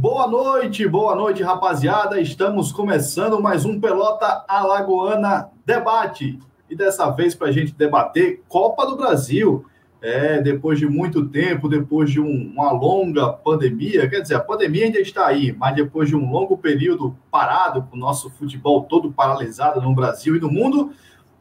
Boa noite, boa noite, rapaziada. Estamos começando mais um Pelota Alagoana Debate. E dessa vez para a gente debater Copa do Brasil. É, depois de muito tempo, depois de um, uma longa pandemia, quer dizer, a pandemia ainda está aí, mas depois de um longo período parado, com o nosso futebol todo paralisado no Brasil e no mundo,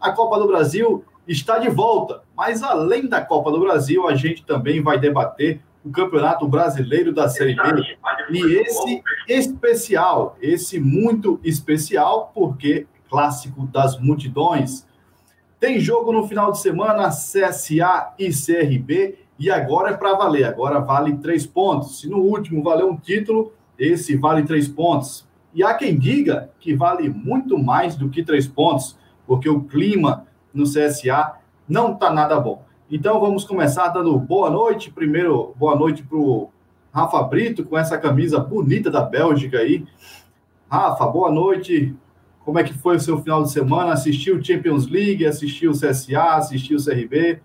a Copa do Brasil está de volta. Mas além da Copa do Brasil, a gente também vai debater o Campeonato Brasileiro da Série B. E esse especial, esse muito especial, porque clássico das multidões. Tem jogo no final de semana, CSA e CRB, e agora é para valer. Agora vale três pontos. Se no último valeu um título, esse vale três pontos. E há quem diga que vale muito mais do que três pontos, porque o clima no CSA não está nada bom. Então vamos começar dando boa noite. Primeiro, boa noite para o Rafa Brito, com essa camisa bonita da Bélgica aí. Rafa, boa noite. Como é que foi o seu final de semana? Assistiu Champions League, assistiu o CSA, assistiu o CRB?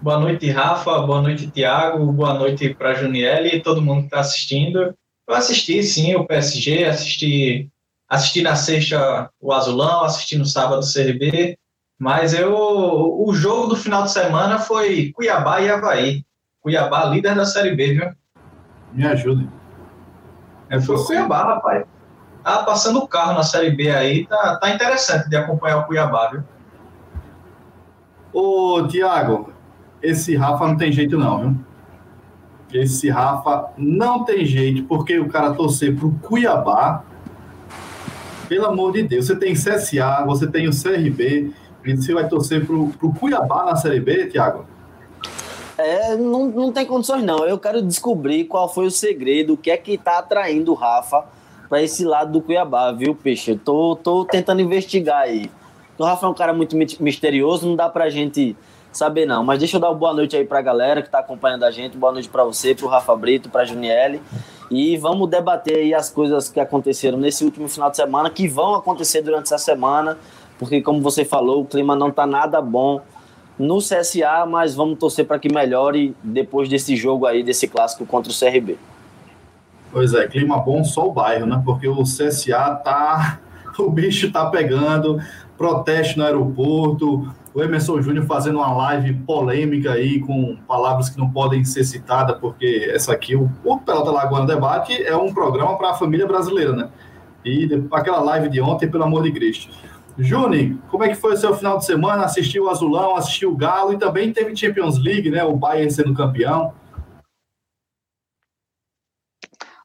Boa noite, Rafa. Boa noite, Tiago. Boa noite para Juniele e todo mundo que está assistindo. Eu assisti, sim, o PSG, assisti, assisti na sexta o Azulão, assisti no sábado o CRB, mas eu, o jogo do final de semana foi Cuiabá e Havaí. Cuiabá, líder da Série B, viu? Me ajude. É, foi o Cuiabá, rapaz. Ah, passando o carro na Série B aí, tá, tá interessante de acompanhar o Cuiabá, viu? Ô, Tiago, esse Rafa não tem jeito não, viu? Esse Rafa não tem jeito, porque o cara torcer pro Cuiabá, pelo amor de Deus, você tem CSA, você tem o CRB, você vai torcer pro, pro Cuiabá na Série B, Tiago? É, não, não tem condições não. Eu quero descobrir qual foi o segredo, o que é que tá atraindo o Rafa para esse lado do Cuiabá, viu, Peixe? Eu tô, tô tentando investigar aí. O Rafa é um cara muito misterioso, não dá pra gente saber não. Mas deixa eu dar uma boa noite aí pra galera que tá acompanhando a gente. Boa noite para você, pro Rafa Brito, pra Juniele. E vamos debater aí as coisas que aconteceram nesse último final de semana, que vão acontecer durante essa semana, porque como você falou, o clima não tá nada bom no CSA, mas vamos torcer para que melhore depois desse jogo aí, desse clássico contra o CRB. Pois é, clima bom só o bairro, né? Porque o CSA tá. O bicho tá pegando, protesto no aeroporto, o Emerson Júnior fazendo uma live polêmica aí com palavras que não podem ser citadas, porque essa aqui, o, o Pelota Lagoa Debate, é um programa para a família brasileira, né? E aquela live de ontem, pelo amor de Cristo. Juni, como é que foi o seu final de semana? Assistiu o Azulão, assistiu o Galo e também teve Champions League, né? O Bayern sendo campeão.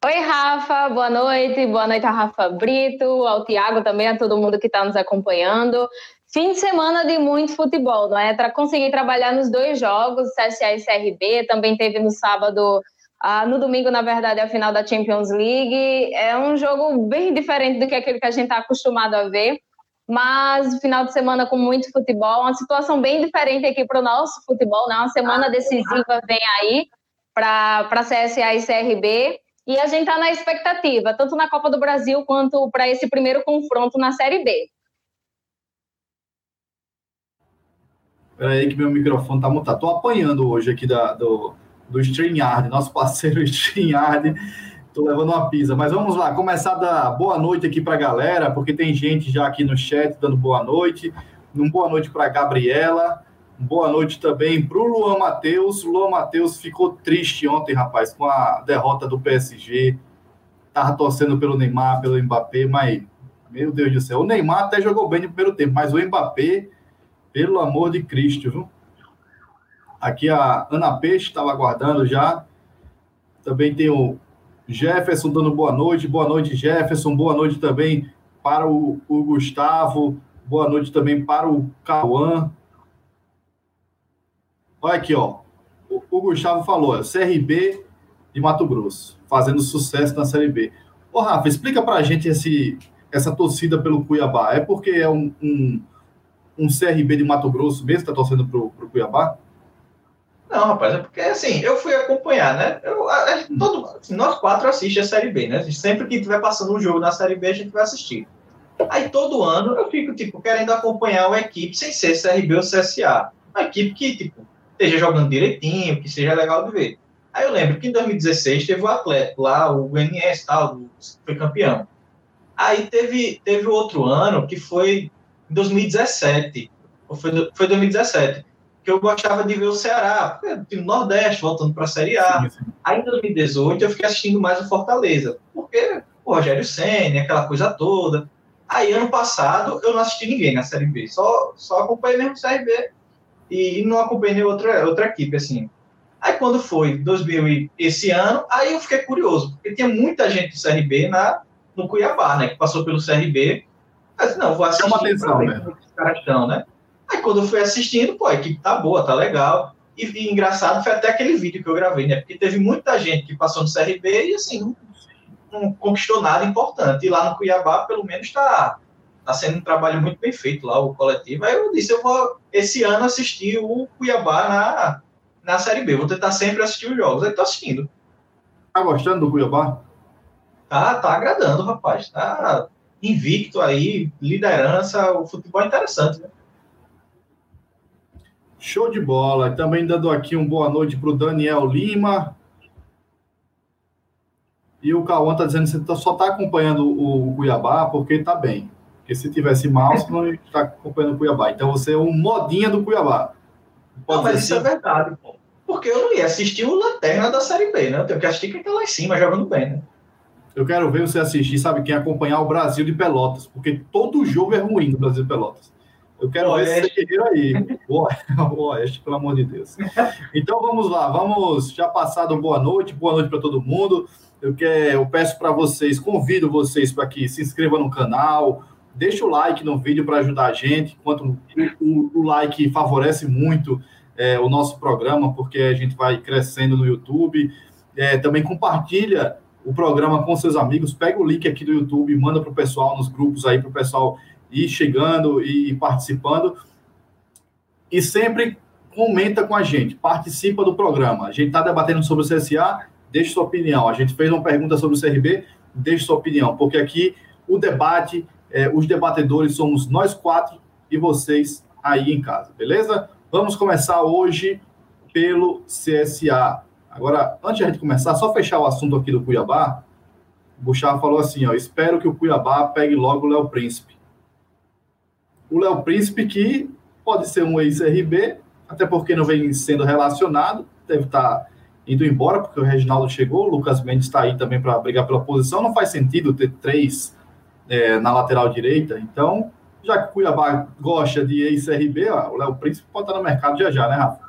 Oi, Rafa, boa noite. Boa noite a Rafa Brito, ao Tiago também, a todo mundo que está nos acompanhando. Fim de semana de muito futebol, não é? Para conseguir trabalhar nos dois jogos, CSA e CRB, também teve no sábado, ah, no domingo, na verdade, a final da Champions League. É um jogo bem diferente do que aquele que a gente está acostumado a ver, mas final de semana com muito futebol, uma situação bem diferente aqui para o nosso futebol, né? Uma semana decisiva vem aí para CSA e CRB. E a gente está na expectativa, tanto na Copa do Brasil quanto para esse primeiro confronto na Série B. Espera aí que meu microfone tá mutado. Tô apanhando hoje aqui da, do, do StreamYard, nosso parceiro StreamYard. Tô levando uma pizza. Mas vamos lá, começar da boa noite aqui para a galera, porque tem gente já aqui no chat dando boa noite. Um boa noite para Gabriela. Boa noite também para o Luan Matheus. Luan Matheus ficou triste ontem, rapaz, com a derrota do PSG. Tava torcendo pelo Neymar, pelo Mbappé, mas, meu Deus do céu, o Neymar até jogou bem no primeiro tempo, mas o Mbappé, pelo amor de Cristo, viu? Aqui a Ana Peixe estava aguardando já. Também tem o Jefferson dando boa noite. Boa noite, Jefferson. Boa noite também para o, o Gustavo. Boa noite também para o Cauã. Olha aqui, ó. O, o Gustavo falou, CRB de Mato Grosso, fazendo sucesso na Série B. Ô, Rafa, explica pra gente esse, essa torcida pelo Cuiabá. É porque é um, um, um CRB de Mato Grosso mesmo que tá torcendo pro, pro Cuiabá? Não, rapaz, é porque assim, eu fui acompanhar, né? Eu, a, todo, assim, nós quatro assistimos a Série B, né? Sempre que tiver passando um jogo na Série B, a gente vai assistir. Aí todo ano eu fico, tipo, querendo acompanhar uma equipe sem ser CRB ou CSA. Uma equipe que, tipo, esteja jogando direitinho, que seja legal de ver. Aí eu lembro que em 2016 teve o Atlético lá, o NS tal, foi campeão. Aí teve, teve outro ano que foi em 2017, ou foi, foi 2017, que eu gostava de ver o Ceará, time Nordeste, voltando para a Série A. Sim, sim. Aí em 2018 eu fiquei assistindo mais o Fortaleza, porque o Rogério Senna, aquela coisa toda. Aí ano passado eu não assisti ninguém na Série B, só, só acompanhei mesmo o Série B e não acompanhei outra, outra equipe, assim. Aí quando foi 2000 esse ano, aí eu fiquei curioso, porque tinha muita gente do CRB na, no Cuiabá, né? Que passou pelo CRB. Mas não, vou assistir. Chama atenção, né? Os caras estão, né? Aí quando eu fui assistindo, pô, a equipe tá boa, tá legal. E, e, engraçado foi até aquele vídeo que eu gravei, né? Porque teve muita gente que passou no CRB e assim, não, não conquistou nada importante. E lá no Cuiabá, pelo menos, tá, tá sendo um trabalho muito bem feito lá, o coletivo. Aí eu disse, eu vou esse ano assistir o Cuiabá na, na Série B. Vou tentar sempre assistir os jogos. Aí tô assistindo. Tá gostando do Cuiabá? Tá, tá agradando, rapaz. Tá invicto aí, liderança, o futebol é interessante, né? Show de bola. Também dando aqui uma boa noite para o Daniel Lima. E o Cauã está dizendo que você tá, só está acompanhando o Cuiabá porque está bem. Porque se tivesse mal, você não está acompanhando o Cuiabá. Então você é um modinha do Cuiabá. Pode não, mas isso assim? é verdade, pô. Porque eu não ia assistir o Lanterna da Série B, né? Eu tenho que assistir quem está lá em cima jogando bem, né? Eu quero ver você assistir, sabe quem? Acompanhar o Brasil de Pelotas, porque todo jogo é ruim do Brasil de Pelotas. Eu quero ver esse guerreiro aí. O Oeste, pelo amor de Deus. Então vamos lá, vamos já passado boa noite, boa noite para todo mundo. Eu, quero, eu peço para vocês, convido vocês para que se inscrevam no canal, deixa o like no vídeo para ajudar a gente, enquanto o, o, o like favorece muito é, o nosso programa, porque a gente vai crescendo no YouTube. É, também compartilha o programa com seus amigos, pega o link aqui do YouTube, manda para o pessoal nos grupos aí, para o pessoal ir chegando e participando. E sempre comenta com a gente, participa do programa. A gente está debatendo sobre o CSA, deixe sua opinião. A gente fez uma pergunta sobre o CRB, deixe sua opinião, porque aqui o debate, é, os debatedores somos nós quatro e vocês aí em casa, beleza? Vamos começar hoje pelo CSA. Agora, antes de a gente começar, só fechar o assunto aqui do Cuiabá. O Buchar falou assim: ó, espero que o Cuiabá pegue logo o Léo Príncipe. O Léo Príncipe, que pode ser um ex-RB, até porque não vem sendo relacionado, deve estar indo embora, porque o Reginaldo chegou, o Lucas Mendes está aí também para brigar pela posição. Não faz sentido ter três é, na lateral direita, então, já que o Cuiabá gosta de ex-RB, o Léo Príncipe pode estar no mercado já já, né, Rafa?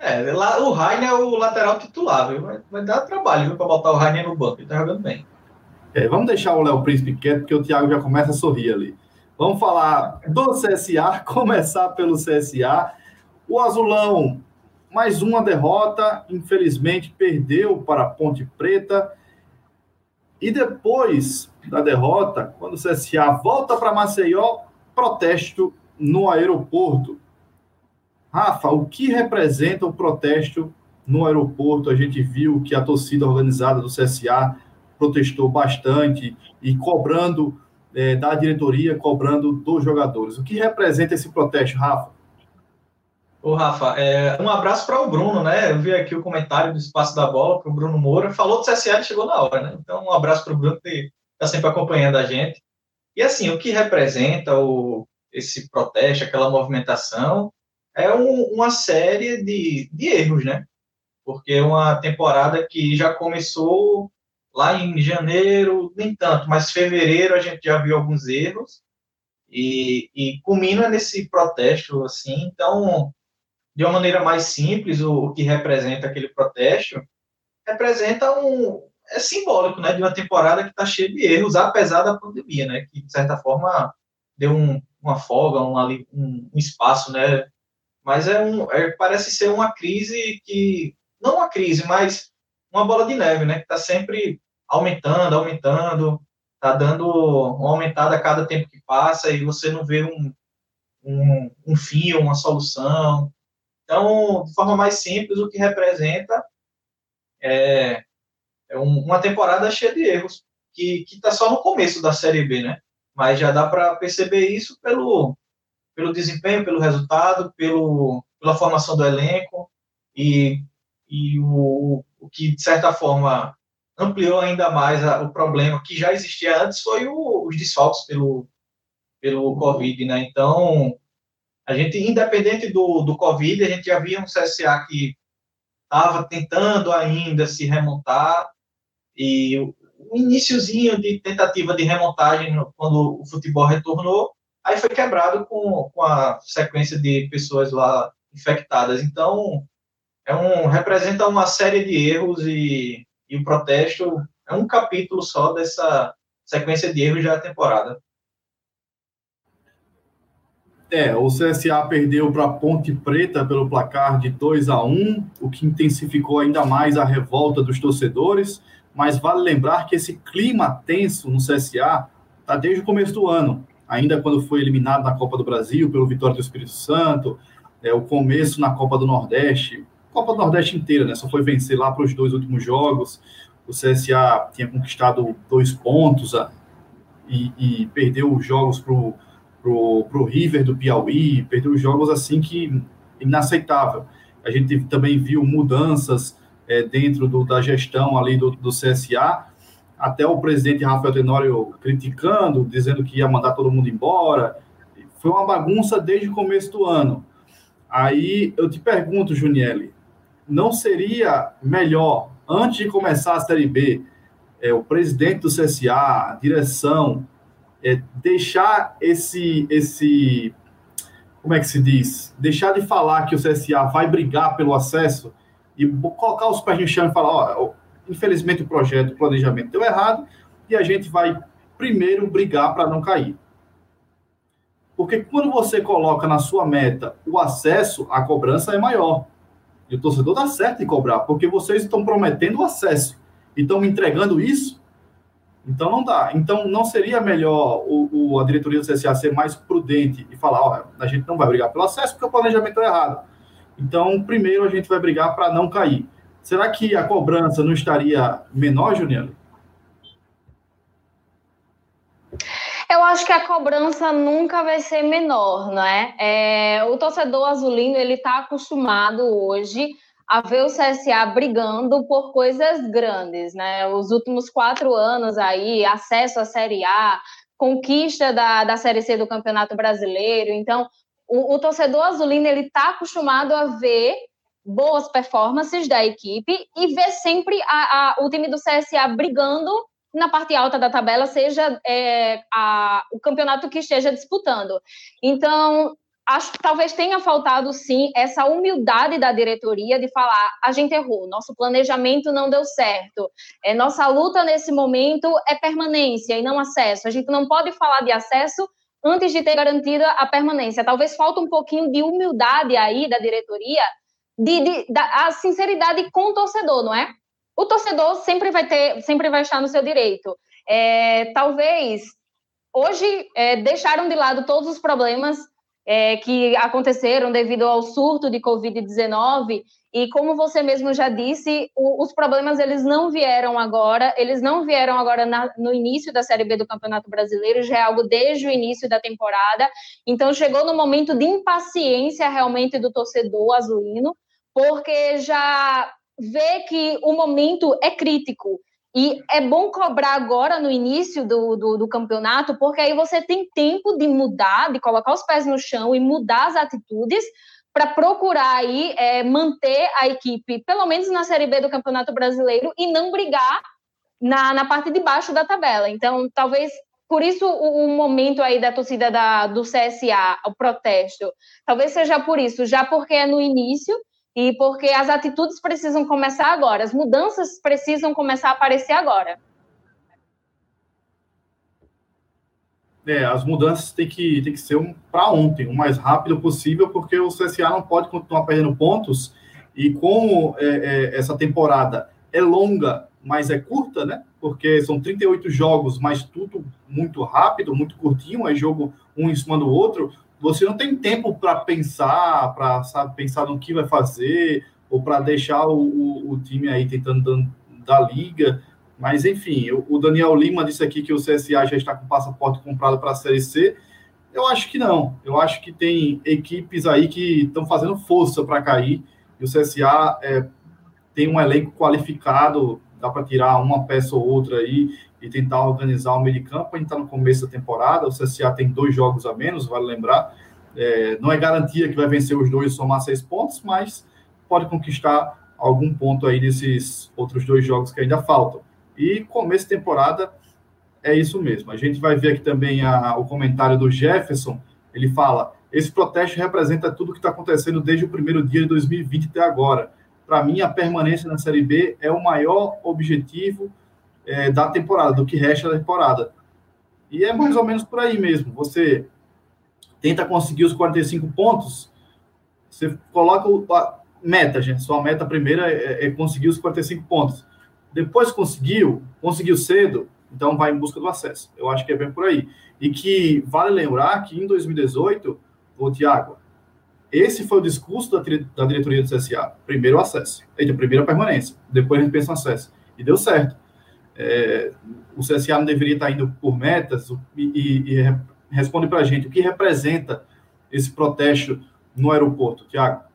É, lá, o Rainer é o lateral titular, viu? Vai, vai dar trabalho para botar o Rainer no banco, ele tá jogando bem. É, vamos deixar o Léo Príncipe quieto, porque o Thiago já começa a sorrir ali. Vamos falar do CSA, começar pelo CSA. O Azulão, mais uma derrota, infelizmente perdeu para a Ponte Preta. E depois da derrota, quando o CSA volta para Maceió, protesto no aeroporto. Rafa, o que representa o protesto no aeroporto? A gente viu que a torcida organizada do CSA protestou bastante e cobrando é, da diretoria, cobrando dos jogadores. O que representa esse protesto, Rafa? Ô, Rafa, é, um abraço para o Bruno, né? Eu vi aqui o comentário do Espaço da Bola para o Bruno Moura. Falou do CSA e chegou na hora, né? Então, um abraço para o Bruno que está sempre acompanhando a gente. E assim, o que representa o, esse protesto, aquela movimentação, é um, uma série de, de erros, né? Porque é uma temporada que já começou lá em janeiro, nem tanto, mas fevereiro a gente já viu alguns erros e, e culmina nesse protesto, assim. Então, de uma maneira mais simples, o, o que representa aquele protesto representa um é simbólico, né, de uma temporada que está cheia de erros, apesar da pandemia, né, que de certa forma deu um, uma folga, um, um, um espaço, né, mas é um, é, parece ser uma crise que, não uma crise, mas uma bola de neve, né? Que está sempre aumentando, aumentando, está dando uma aumentada a cada tempo que passa e você não vê um, um, um fim, uma solução. Então, de forma mais simples, o que representa é, é um, uma temporada cheia de erros, que está só no começo da Série B, né? Mas já dá para perceber isso pelo, pelo desempenho, pelo resultado, pelo, pela formação do elenco e, e o, o que, de certa forma, ampliou ainda mais a, o problema que já existia antes foi o, os desfalques pelo, pelo Covid, né? Então, a gente, independente do, do Covid, a gente já via um CSA que estava tentando ainda se remontar e o, o iníciozinho de tentativa de remontagem quando o futebol retornou, aí foi quebrado com, com a sequência de pessoas lá infectadas. Então, é um, representa uma série de erros e, e o protesto é um capítulo só dessa sequência de erros da temporada. É, o CSA perdeu para Ponte Preta pelo placar de 2 a 1, o que intensificou ainda mais a revolta dos torcedores. Mas vale lembrar que esse clima tenso no CSA está desde o começo do ano, ainda quando foi eliminado na Copa do Brasil pelo Vitória do Espírito Santo, é, o começo na Copa do Nordeste, Copa do Nordeste inteira, né? Só foi vencer lá para os dois últimos jogos. O CSA tinha conquistado dois pontos a, e, e, perdeu os jogos para o pro, pro River do Piauí, perdeu os jogos assim que inaceitável. A gente também viu mudanças é, dentro do, da gestão ali do, do CSA, até o presidente Rafael Tenório criticando, dizendo que ia mandar todo mundo embora. Foi uma bagunça desde o começo do ano. Aí eu te pergunto, Juniele, não seria melhor, antes de começar a Série B, é, o presidente do CSA, a direção, é, deixar esse, esse. Como é que se diz? Deixar de falar que o CSA vai brigar pelo acesso e colocar os pés no chão e falar: ó, infelizmente o projeto, o planejamento deu errado e a gente vai primeiro brigar para não cair. Porque quando você coloca na sua meta o acesso, a cobrança é maior. E o torcedor dá certo em cobrar, porque vocês estão prometendo o acesso e estão entregando isso. Então não dá. Então não seria melhor o, o, a diretoria do CSA ser mais prudente e falar, ó, a gente não vai brigar pelo acesso porque o planejamento é errado. Então, primeiro a gente vai brigar para não cair. Será que a cobrança não estaria menor, Juliano? Eu acho que a cobrança nunca vai ser menor, não é? é o torcedor azulino ele está acostumado hoje a ver o CSA brigando por coisas grandes, né? Os últimos quatro anos aí, acesso à Série A, conquista da, da Série C do Campeonato Brasileiro. Então, o, o torcedor azulino ele está acostumado a ver boas performances da equipe e ver sempre a, a, o time do CSA brigando na parte alta da tabela, seja é, a, o campeonato que esteja disputando. Então, acho que talvez tenha faltado, sim, essa humildade da diretoria de falar: a gente errou, nosso planejamento não deu certo, é, nossa luta nesse momento é permanência e não acesso. A gente não pode falar de acesso antes de ter garantida a permanência. Talvez falta um pouquinho de humildade aí da diretoria, de, de da, a sinceridade com o torcedor, não é? O torcedor sempre vai ter, sempre vai estar no seu direito. É, talvez hoje é, deixaram de lado todos os problemas é, que aconteceram devido ao surto de Covid-19 e como você mesmo já disse, o, os problemas eles não vieram agora, eles não vieram agora na, no início da Série B do Campeonato Brasileiro, já é algo desde o início da temporada. Então chegou no momento de impaciência realmente do torcedor azulino, porque já vê que o momento é crítico. E é bom cobrar agora no início do, do, do, campeonato, porque aí você tem tempo de mudar, de colocar os pés no chão e mudar as atitudes para procurar aí é, manter a equipe, pelo menos na Série B do Campeonato Brasileiro, e não brigar na, na parte de baixo da tabela. Então, talvez por isso o, o momento aí da torcida da, do CSA, o protesto, talvez seja por isso, já porque é no início e porque as atitudes precisam começar agora, as mudanças precisam começar a aparecer agora. É, as mudanças têm que, têm que ser um, para ontem, o mais rápido possível, porque o CSA não pode continuar perdendo pontos. E como é, é, essa temporada é longa, mas é curta, né? Porque são 38 jogos, mas tudo muito rápido, muito curtinho, é jogo um em cima do outro você não tem tempo para pensar, para pensar no que vai fazer, ou para deixar o, o, o, time aí tentando dar liga. Mas, enfim, o, o, Daniel Lima disse aqui que o CSA já está com passaporte comprado para a Série C. Eu acho que não. Eu acho que tem equipes aí que estão fazendo força para cair. E o CSA é, tem um elenco qualificado, dá para tirar uma peça ou outra aí e tentar organizar o meio de campo. A gente está no começo da temporada, o CSA tem dois jogos a menos, vale lembrar. É, não é garantia que vai vencer os dois e somar seis pontos, mas pode conquistar algum ponto aí nesses outros dois jogos que ainda faltam. E começo de temporada é isso mesmo. A gente vai ver aqui também a, o comentário do Jefferson. Ele fala: esse protesto representa tudo o que está acontecendo desde o primeiro dia de 2020 até agora. Para mim, a permanência na Série B é o maior objetivo é, da temporada, do que resta da temporada. E é mais ou menos por aí mesmo. Você tenta conseguir os 45 pontos, você coloca a meta, gente. Sua meta primeira é, é conseguir os 45 pontos. Depois conseguiu, conseguiu cedo, então vai em busca do acesso. Eu acho que é bem por aí. E que vale lembrar que em 2018, o Tiago, esse foi o discurso da, da diretoria do CSA. Primeiro o acesso. Eita, primeiro a permanência. Depois a gente pensa no acesso. E deu certo. É, o CSA não deveria estar indo por metas e, e, e responde para a gente o que representa esse protesto no aeroporto, Tiago.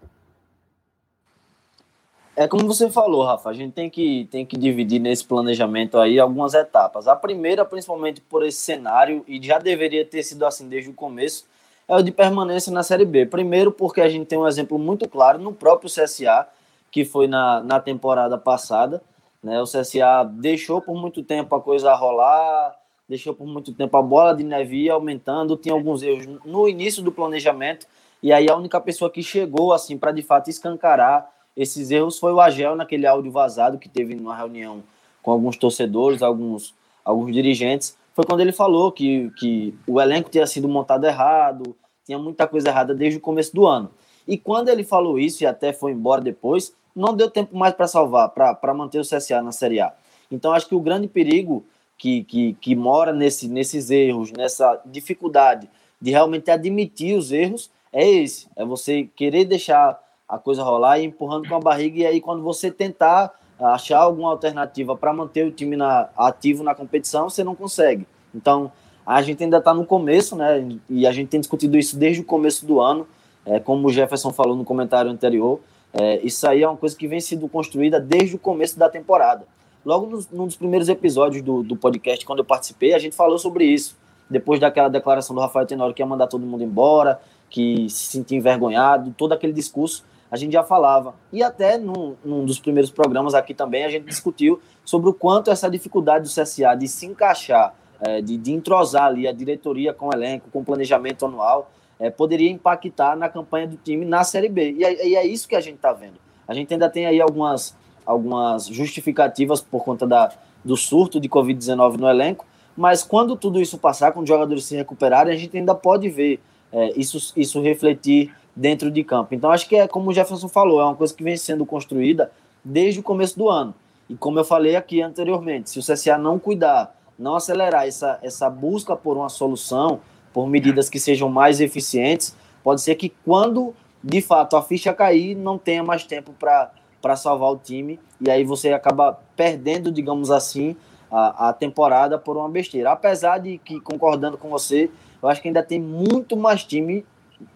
É como você falou, Rafa, a gente tem que, tem que dividir nesse planejamento aí algumas etapas. A primeira, principalmente por esse cenário, e já deveria ter sido assim desde o começo, é o de permanência na Série B. Primeiro, porque a gente tem um exemplo muito claro no próprio CSA, que foi na, na temporada passada. Né? O CSA deixou por muito tempo a coisa rolar, deixou por muito tempo a bola de neve aumentando, tinha alguns erros no início do planejamento, e aí a única pessoa que chegou assim para de fato escancarar esses erros foi o Agel naquele áudio vazado que teve numa reunião com alguns torcedores, alguns, alguns dirigentes. Foi quando ele falou que, que o elenco tinha sido montado errado, tinha muita coisa errada desde o começo do ano. E quando ele falou isso e até foi embora depois, não deu tempo mais para salvar, para manter o CSA na Série A. Então acho que o grande perigo que, que, que mora nesse, nesses erros, nessa dificuldade de realmente admitir os erros, é esse: é você querer deixar a coisa rolar e empurrando com a barriga, e aí quando você tentar achar alguma alternativa para manter o time na, ativo na competição, você não consegue. Então, a gente ainda está no começo, né? E a gente tem discutido isso desde o começo do ano, é, como o Jefferson falou no comentário anterior. É, isso aí é uma coisa que vem sendo construída desde o começo da temporada. Logo nos, num dos primeiros episódios do, do podcast, quando eu participei, a gente falou sobre isso. Depois daquela declaração do Rafael Tenório que ia mandar todo mundo embora, que se sentia envergonhado, todo aquele discurso a gente já falava. E até num, num, dos primeiros programas aqui também a gente discutiu sobre o quanto essa dificuldade do CSA de se encaixar, é, de, de entrosar ali a diretoria com o elenco, com o planejamento anual, é, poderia impactar na campanha do time na Série B. E é, e é isso que a gente está vendo. A gente ainda tem aí algumas, algumas justificativas por conta da, do surto de Covid-19 no elenco, mas quando tudo isso passar, quando os jogadores se recuperarem, a gente ainda pode ver é, isso, isso refletir dentro de campo. Então, acho que é como o Jefferson falou, é uma coisa que vem sendo construída desde o começo do ano. E como eu falei aqui anteriormente, se o CSA não cuidar, não acelerar essa, essa busca por uma solução, por medidas que sejam mais eficientes, pode ser que quando de fato a ficha cair, não tenha mais tempo para salvar o time, e aí você acaba perdendo, digamos assim, a, a temporada por uma besteira. Apesar de que, concordando com você, eu acho que ainda tem muito mais time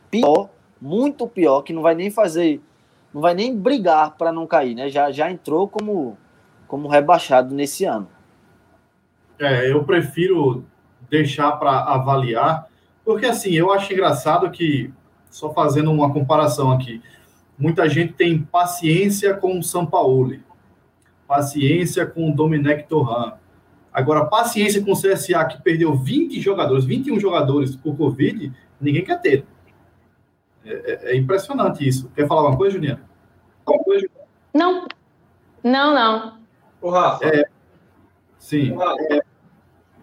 pior muito pior, que não vai nem fazer, não vai nem brigar para não cair, né? Já, já entrou como, como rebaixado nesse ano. É, eu prefiro deixar para avaliar, porque assim, eu acho engraçado que, só fazendo uma comparação aqui, muita gente tem paciência com o São Paulo, paciência com o Domenech Torran. Agora, paciência com o CSA, que perdeu 20 jogadores, 21 jogadores por Covid, ninguém quer ter. É, é, é, impressionante isso. Quer falar alguma coisa, Juliana? Não. Não, não. O Rafa. É, sim. É,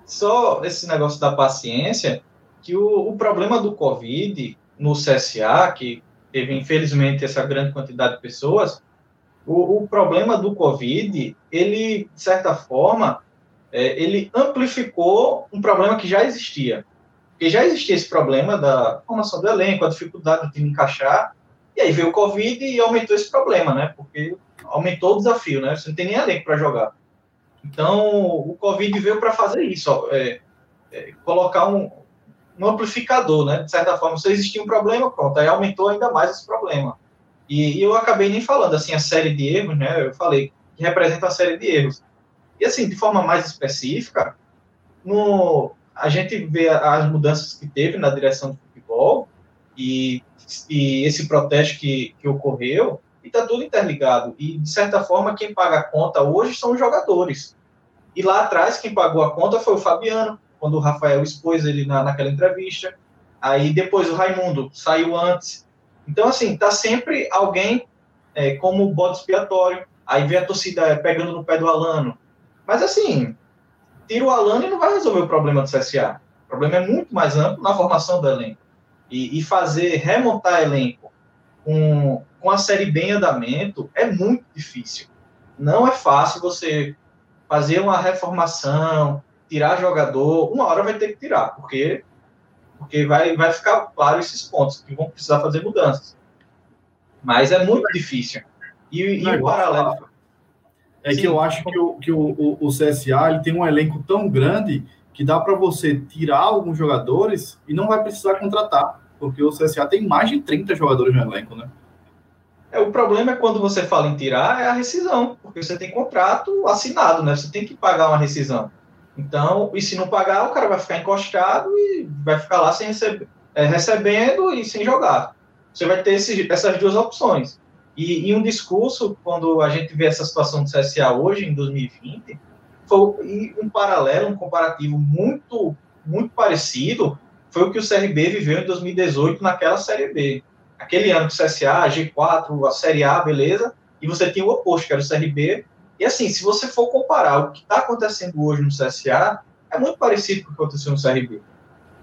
só esse negócio da paciência, que o, o problema do Covid no CSA, que teve infelizmente essa grande quantidade de pessoas, o, o problema do Covid, ele, de certa forma, é, ele amplificou um problema que já existia. Porque já existia esse problema da formação do elenco, a dificuldade de encaixar, e aí veio o Covid e aumentou esse problema, né? Porque aumentou o desafio, né? Você não tem nem elenco para jogar. Então, o Covid veio para fazer isso, ó, é, é, colocar um, um, amplificador, né? De certa forma, se existia um problema, pronto, aí aumentou ainda mais esse problema. E, e, eu acabei nem falando, assim, a série de erros, né? Eu falei que representa a série de erros. E, assim, de forma mais específica, no, a gente vê as mudanças que teve na direção do futebol e, e esse protesto que, que ocorreu, e está tudo interligado. E, de certa forma, quem paga a conta hoje são os jogadores. E lá atrás, quem pagou a conta foi o Fabiano, quando o Rafael expôs ele na, naquela entrevista. Aí depois o Raimundo saiu antes. Então, assim, tá sempre alguém é, como bode expiatório. Aí vem a torcida pegando no pé do Alano. Mas, assim, tira o Alano e não vai resolver o problema do CSA. O problema é muito mais amplo na formação do elenco. E, e fazer, remontar elenco com, com a Série B em andamento é muito difícil. Não é fácil você fazer uma reformação, tirar jogador, uma hora vai ter que tirar, porque, porque vai, vai ficar claro esses pontos, que vão precisar fazer mudanças. Mas é muito difícil. E, e o paralelo. É Sim. que eu acho que, o, que o, o, o CSA ele tem um elenco tão grande que dá para você tirar alguns jogadores e não vai precisar contratar, porque o CSA tem mais de 30 jogadores no elenco, né? É, o problema é quando você fala em tirar, é a rescisão, porque você tem contrato assinado, né? Você tem que pagar uma rescisão. Então, e se não pagar, o cara vai ficar encostado e vai ficar lá sem receber, é, recebendo e sem jogar. Você vai ter esse, essas duas opções. E, e, um discurso, quando a gente vê essa situação do CSA hoje, em 2020, foi um paralelo, um comparativo muito, muito parecido, foi o que o CRB viveu em 2018 naquela Série B aquele ano do CSA, G4, a Série A, beleza, e você tinha o oposto, que era o CRB. E assim, se você for comparar o que está acontecendo hoje no CSA, é muito parecido com o que aconteceu no CRB.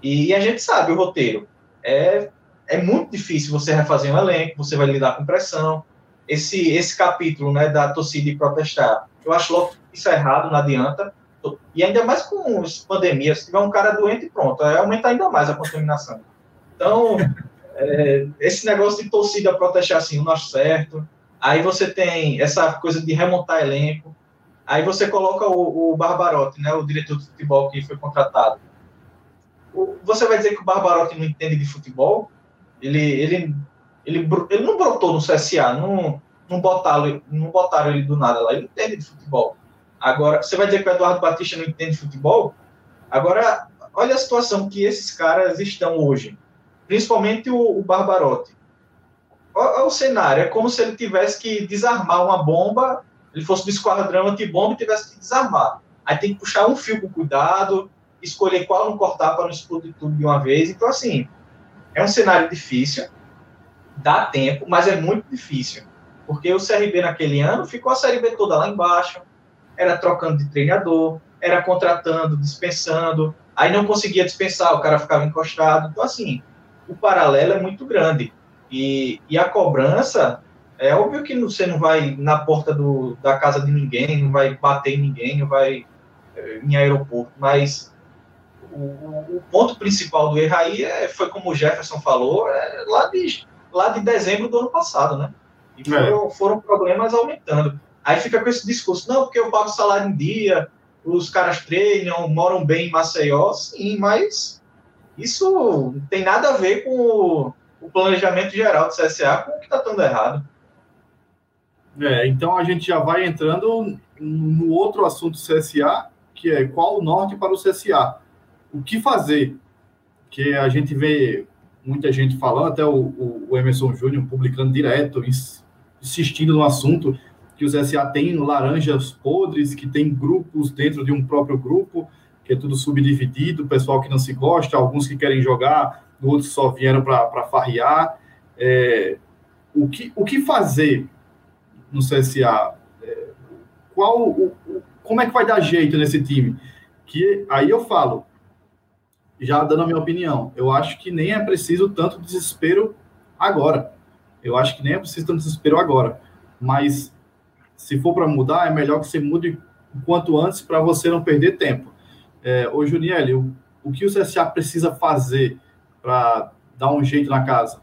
E a gente sabe o roteiro. É, é muito difícil você refazer um elenco, você vai lidar com pressão. Esse, esse capítulo né, da torcida e protestar, eu acho logo isso é errado, não adianta. E ainda mais com pandemia, se tiver um cara doente, pronto, aumentar ainda mais a contaminação. Então, é, esse negócio de torcida protestar assim, não acho certo. Aí você tem essa coisa de remontar elenco. Aí você coloca o, o Barbarotti, né, o diretor de futebol que foi contratado. O, você vai dizer que o Barbarotti não entende de futebol? Ele, ele, ele, ele não brotou no CSA, não, não, botaram, não botaram ele do nada lá. Ele entende de futebol. Agora, você vai dizer que o Eduardo Batista não entende de futebol? Agora, olha a situação que esses caras estão hoje principalmente o, o Barbarotti. Olha o cenário, é como se ele tivesse que desarmar uma bomba, ele fosse do esquadrão de bomba e tivesse que desarmar. Aí tem que puxar um fio com cuidado, escolher qual não cortar para não explodir tudo de uma vez. Então, assim, é um cenário difícil, dá tempo, mas é muito difícil. Porque o CRB naquele ano ficou a Série B toda lá embaixo, era trocando de treinador, era contratando, dispensando, aí não conseguia dispensar, o cara ficava encostado. Então, assim, o paralelo é muito grande. E, e a cobrança, é óbvio que você não vai na porta do, da casa de ninguém, não vai bater em ninguém, não vai é, em aeroporto, mas o, o, ponto principal do erro aí é, foi como o Jefferson falou, é lá, de, lá de dezembro do ano passado, né? E foram, é. foram problemas aumentando. Aí fica com esse discurso, não, porque eu pago salário em dia, os caras treinam, moram bem em Maceió, sim, mas isso não tem nada a ver com o, o planejamento geral do CSA com o que está dando errado. É, então a gente já vai entrando no outro assunto do CSA, que é qual o norte para o CSA. O que fazer? Que a gente vê muita gente falando, até o, o Emerson Júnior publicando direto, insistindo no assunto, que o CSA tem laranjas podres, que tem grupos dentro de um próprio grupo, que é tudo subdividido, pessoal que não se gosta, alguns que querem jogar, outros só vieram para farrear. É, o, que, o que fazer no CSA? É, qual, o, o, como é que vai dar jeito nesse time? Que aí eu falo, já dando a minha opinião, eu acho que nem é preciso tanto desespero agora. Eu acho que nem é preciso tanto desespero agora. Mas se for para mudar, é melhor que você mude o quanto antes para você não perder tempo. É, ô, Juniel, o, o que o CSA precisa fazer para dar um jeito na casa?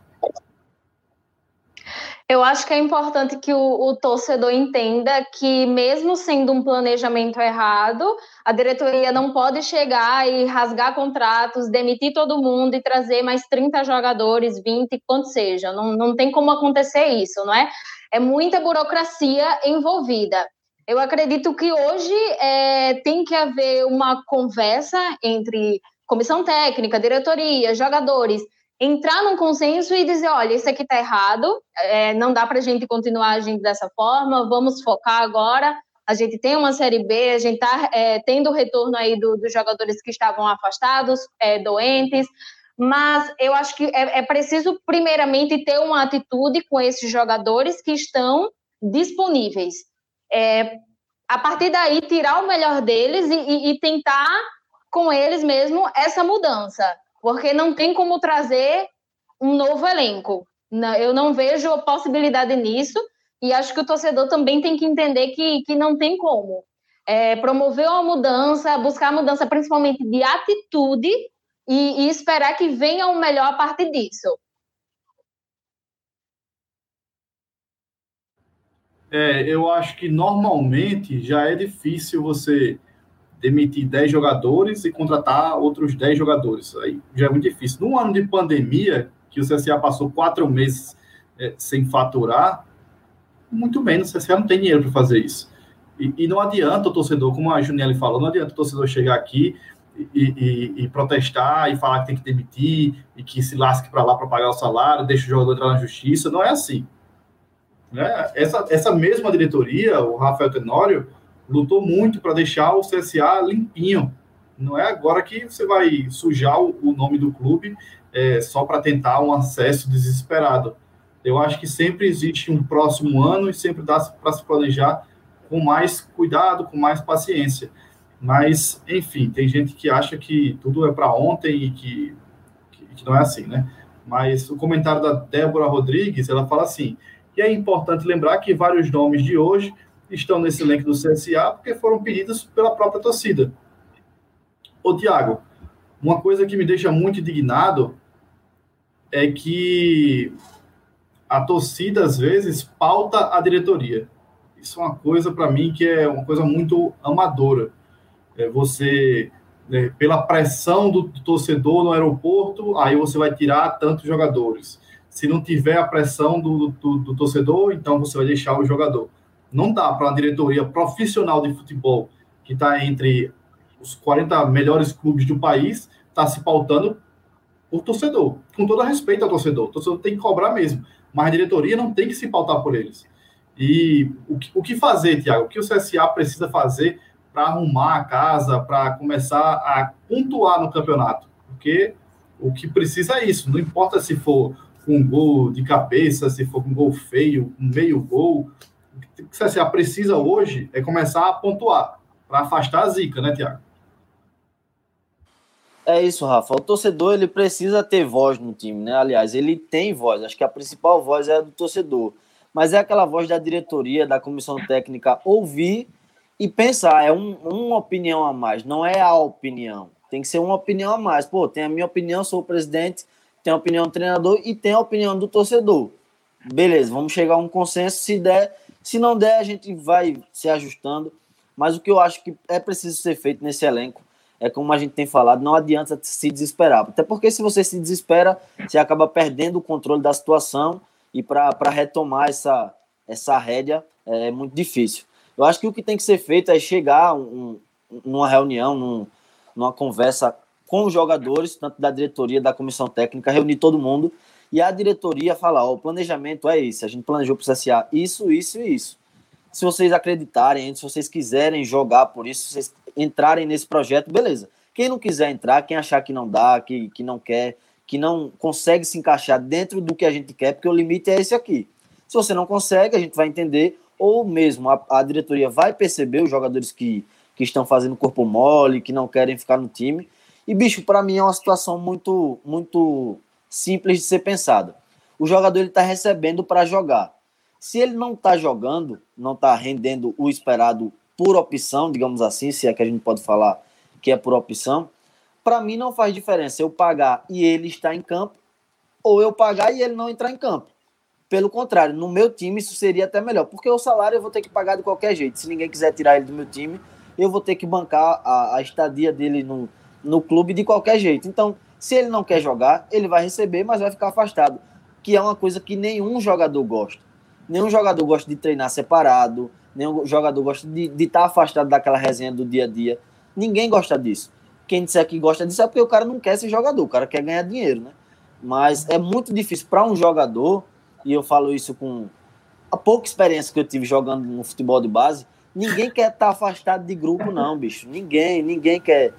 Eu acho que é importante que o, o, torcedor entenda que, mesmo sendo um planejamento errado, a diretoria não pode chegar e rasgar contratos, demitir todo mundo e trazer mais 30 jogadores, 20, quanto seja. Não, não tem como acontecer isso, não é? É muita burocracia envolvida. Eu acredito que hoje é, tem que haver uma conversa entre comissão técnica, diretoria, jogadores entrar num consenso e dizer, olha, isso aqui está errado, é, não dá para a gente continuar agindo dessa forma, vamos focar agora. A gente tem uma Série B, a gente está é, tendo retorno aí do, dos jogadores que estavam afastados, é, doentes, mas eu acho que é, é preciso, primeiramente, ter uma atitude com esses jogadores que estão disponíveis. É, a partir daí, tirar o melhor deles e, e, e tentar com eles mesmo essa mudança porque não tem como trazer um novo elenco. Eu não vejo possibilidade nisso, e acho que o torcedor também tem que entender que, que não tem como. É, promover uma mudança, buscar mudança principalmente de atitude e, e esperar que venha o melhor a partir disso. É, eu acho que normalmente já é difícil você demitir 10 jogadores e contratar outros 10 jogadores. Aí já é muito difícil. Num ano de pandemia, que o CSA passou quatro meses é, sem faturar, muito menos, o CSA não tem dinheiro para fazer isso. E, e, não adianta o torcedor, como a Juniele falou, não adianta o torcedor chegar aqui e, e, e protestar e falar que tem que demitir e que se lasque para lá para pagar o salário, deixa o jogador entrar na justiça. Não é assim. Né? Essa, essa mesma diretoria, o Rafael Tenório, lutou muito para deixar o CSA limpinho. Não é agora que você vai sujar o, nome do clube é, só para tentar um acesso desesperado. Eu acho que sempre existe um próximo ano e sempre dá para se planejar com mais cuidado, com mais paciência. Mas, enfim, tem gente que acha que tudo é para ontem e que, que, que não é assim, né? Mas o comentário da Débora Rodrigues, ela fala assim: e é importante lembrar que vários nomes de hoje estão nesse elenco do CSA porque foram pedidos pela própria torcida. Ô, Tiago, uma coisa que me deixa muito indignado é que a torcida, às vezes, pauta a diretoria. Isso é uma coisa, para mim, que é uma coisa muito amadora. É você, né, pela pressão do, do torcedor no aeroporto, aí você vai tirar tantos jogadores. Se não tiver a pressão do, do, do torcedor, então você vai deixar o jogador. Não dá para uma diretoria profissional de futebol que está entre os 40 melhores clubes do país estar tá se pautando por torcedor, com todo respeito ao torcedor. O torcedor tem que cobrar mesmo, mas a diretoria não tem que se pautar por eles. E o que, o que fazer, Tiago? O que o CSA precisa fazer para arrumar a casa, para começar a pontuar no campeonato? Porque o que precisa é isso, não importa se for um gol de cabeça, se for com um gol feio, um meio gol, o que o CSA precisa hoje é começar a pontuar para afastar a zica, né, Tiago? É isso, Rafa. O torcedor ele precisa ter voz no time, né? Aliás, ele tem voz. Acho que a principal voz é a do torcedor. Mas é aquela voz da diretoria, da comissão técnica ouvir e pensar. É um, uma opinião a mais, não é a opinião. Tem que ser uma opinião a mais. Pô, tem a minha opinião, sou o presidente, tem a opinião do treinador e tem a opinião do torcedor. Beleza, vamos chegar a um consenso. Se der, se não der, a gente vai se ajustando. Mas o que eu acho que é preciso ser feito nesse elenco é como a gente tem falado, não adianta se desesperar. Até porque se você se desespera, você acaba perdendo o controle da situação e para retomar essa, essa rédea é muito difícil. Eu acho que o que tem que ser feito é chegar um, numa reunião, num, numa conversa com os jogadores, tanto da diretoria, da comissão técnica, reunir todo mundo e a diretoria falar: ó, o planejamento é esse, a gente planejou para o CSA isso, isso e isso. Se vocês acreditarem, se vocês quiserem jogar por isso, se vocês entrarem nesse projeto, beleza. Quem não quiser entrar, quem achar que não dá, que, que não quer, que não consegue se encaixar dentro do que a gente quer, porque o limite é esse aqui. Se você não consegue, a gente vai entender, ou mesmo a, a diretoria vai perceber os jogadores que, que estão fazendo corpo mole, que não querem ficar no time. E, bicho, para mim é uma situação muito, muito simples de ser pensada. O jogador está recebendo para jogar. Se ele não está jogando, não está rendendo o esperado por opção, digamos assim, se é que a gente pode falar que é por opção, para mim não faz diferença eu pagar e ele estar em campo ou eu pagar e ele não entrar em campo. Pelo contrário, no meu time isso seria até melhor, porque o salário eu vou ter que pagar de qualquer jeito. Se ninguém quiser tirar ele do meu time, eu vou ter que bancar a, a estadia dele no, no clube de qualquer jeito. Então, se ele não quer jogar, ele vai receber, mas vai ficar afastado, que é uma coisa que nenhum jogador gosta. Nenhum jogador gosta de treinar separado, nenhum jogador gosta de estar tá afastado daquela resenha do dia a dia. Ninguém gosta disso. Quem disser que gosta disso é porque o cara não quer ser jogador, o cara quer ganhar dinheiro, né? Mas é muito difícil para um jogador e eu falo isso com a pouca experiência que eu tive jogando no futebol de base, ninguém quer estar tá afastado de grupo, não, bicho. Ninguém, ninguém quer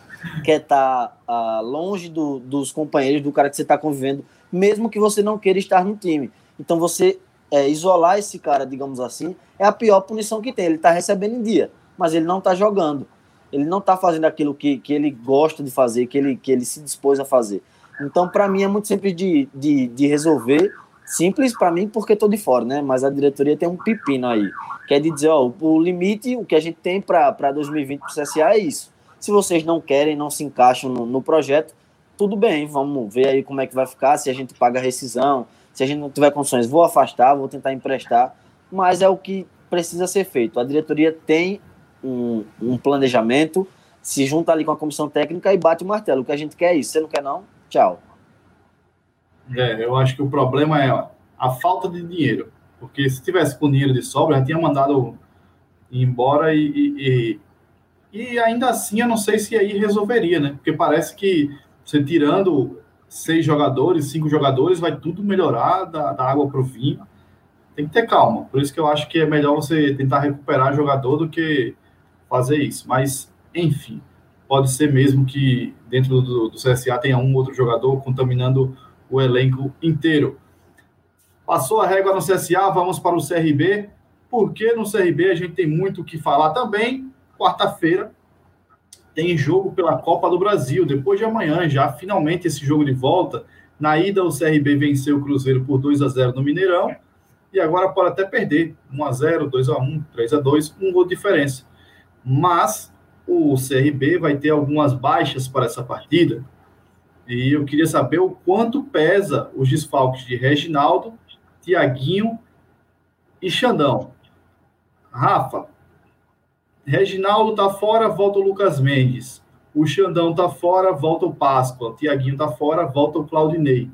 quer estar tá, uh, longe do, dos companheiros, do cara que você está convivendo, mesmo que você não queira estar no time. Então você é, isolar esse cara, digamos assim, é a pior punição que tem. Ele está recebendo em dia, mas ele não está jogando. Ele não está fazendo aquilo que, que ele gosta de fazer, que ele, que ele se dispôs a fazer. Então, para mim, é muito simples de, de, de resolver Simples para mim porque estou de fora, né? Mas a diretoria tem um pepino aí. Quer dizer, ó, o limite, o que a gente tem para 2020 para o CSA é isso. Se vocês não querem, não se encaixam no, no, projeto, tudo bem, vamos ver aí como é que vai ficar, se a gente paga a rescisão, se a gente não tiver condições, vou afastar, vou tentar emprestar, mas é o que precisa ser feito. A diretoria tem um, um planejamento, se junta ali com a comissão técnica e bate o martelo. O que a gente quer é isso. Você não quer, não? Tchau. É, eu acho que o problema é a falta de dinheiro. Porque se tivesse com dinheiro de sobra, já tinha mandado embora e, e, e, e, ainda assim eu não sei se aí resolveria, né? Porque parece que você tirando seis jogadores, cinco jogadores, vai tudo melhorar da, da água para o vinho. Tem que ter calma. Por isso que eu acho que é melhor você tentar recuperar jogador do que fazer isso. Mas, enfim, pode ser mesmo que dentro do, do CSA tenha um outro jogador contaminando o elenco inteiro. Passou a régua no CSA, vamos para o CRB, porque no CRB a gente tem muito o que falar também. Quarta-feira tem jogo pela Copa do Brasil, depois de amanhã já, finalmente esse jogo de volta. Na ida, o CRB venceu o Cruzeiro por 2 a 0 no Mineirão, e agora pode até perder 1 a 0 2 a 1 3 a 2 um gol de diferença. Mas o CRB vai ter algumas baixas para essa partida. E eu queria saber o quanto pesa os desfalques de Reginaldo, Tiaguinho e Xandão. Rafa, Reginaldo tá fora, volta o Lucas Mendes. O Xandão tá fora, volta o Páscoa. O Tiaguinho tá fora, volta o Claudinei.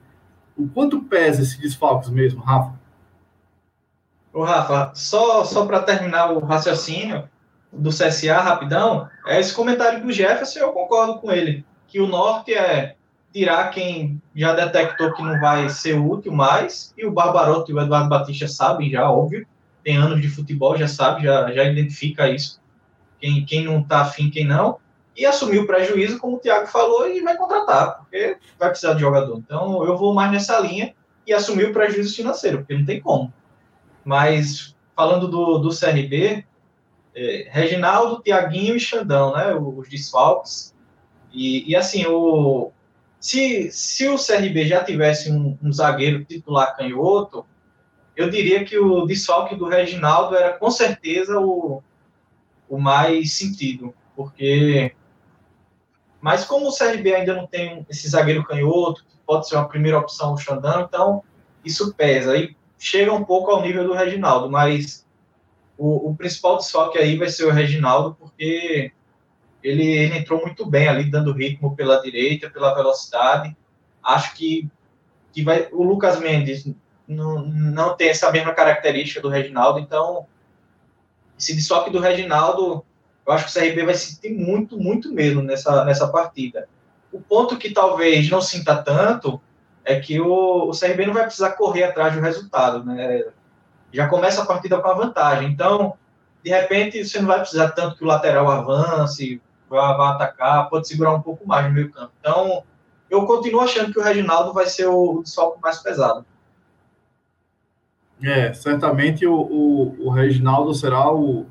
O quanto pesa esses desfalques mesmo, Rafa? Ô, Rafa, só, só para terminar o raciocínio do CSA rapidão, é esse comentário do Jefferson, eu concordo com ele, que o norte é tirar quem já detectou que não vai ser útil mais, e o Barbaroto e o Eduardo Batista sabem já, óbvio, tem anos de futebol, já sabe, já, já identifica isso, quem, quem não está afim, quem não, e assumir o prejuízo, como o Thiago falou, e vai contratar, porque vai precisar de jogador. Então, eu vou mais nessa linha e assumir o prejuízo financeiro, porque não tem como. Mas, falando do, do CRB, é, Reginaldo, Tiaguinho e Xandão, né, os desfalques, e, e assim, o, se, se o CRB já tivesse um, um zagueiro titular canhoto, eu diria que o desfalque do Reginaldo era com certeza o, o mais sentido, porque. Mas como o CRB ainda não tem esse zagueiro canhoto, que pode ser uma primeira opção o Xandão, então isso pesa. E chega um pouco ao nível do Reginaldo, mas o, o principal desfalque aí vai ser o Reginaldo, porque ele, ele entrou muito bem ali, dando ritmo pela direita, pela velocidade. Acho que, que vai, o Lucas Mendes não, não tem essa mesma característica do Reginaldo, então esse desfoque do Reginaldo, eu acho que o CRB vai sentir muito, muito mesmo nessa, nessa partida. O ponto que talvez não sinta tanto é que o, o CRB não vai precisar correr atrás do resultado, né? Já começa a partida com a vantagem. Então, de repente, você não vai precisar tanto que o lateral avance, vai, atacar, pode segurar um pouco mais no meio campo. Então, eu continuo achando que o Reginaldo vai ser o, o desfalque mais pesado. É, certamente o, o, o Reginaldo será o,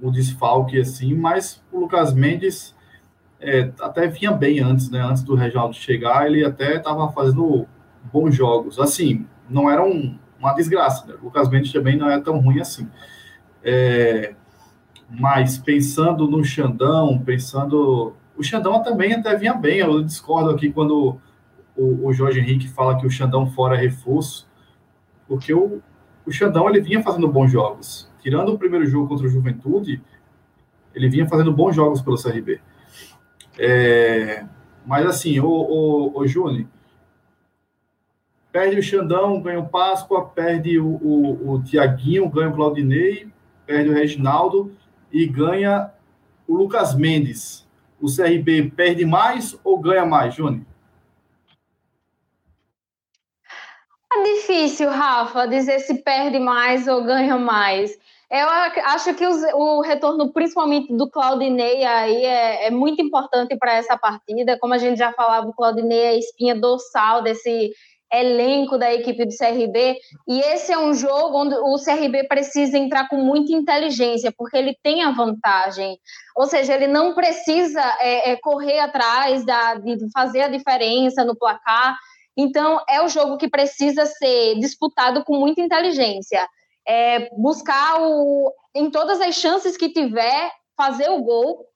o desfalque, assim, mas o Lucas Mendes é, até vinha bem antes, né? Antes do Reginaldo chegar, ele até estava fazendo bons jogos. Assim, não era um, uma desgraça, né? O Lucas Mendes também não é tão ruim assim. É, mas pensando no Xandão, pensando. O Xandão também até vinha bem. Eu discordo aqui quando o, o Jorge Henrique fala que o Xandão fora reforço, porque o, o Xandão ele vinha fazendo bons jogos. Tirando o primeiro jogo contra o Juventude, ele vinha fazendo bons jogos pelo CRB. É, mas assim, o, o, o Júnior, perde o Xandão, ganha o Páscoa, perde o, o, o Tiaguinho, ganha o Claudinei, perde o Reginaldo e ganha o Lucas Mendes. O CRB perde mais ou ganha mais, Júnior? É difícil, Rafa, dizer se perde mais ou ganha mais. Eu acho que o retorno, principalmente do Claudinei, aí é, é muito importante para essa partida. Como a gente já falava, o Claudinei é a espinha dorsal desse elenco da equipe do CRB. E esse é um jogo onde o CRB precisa entrar com muita inteligência, porque ele tem a vantagem. Ou seja, ele não precisa é, é, correr atrás da, de fazer a diferença no placar então, é o jogo que precisa ser disputado com muita inteligência. É buscar o, em todas as chances que tiver, fazer o gol,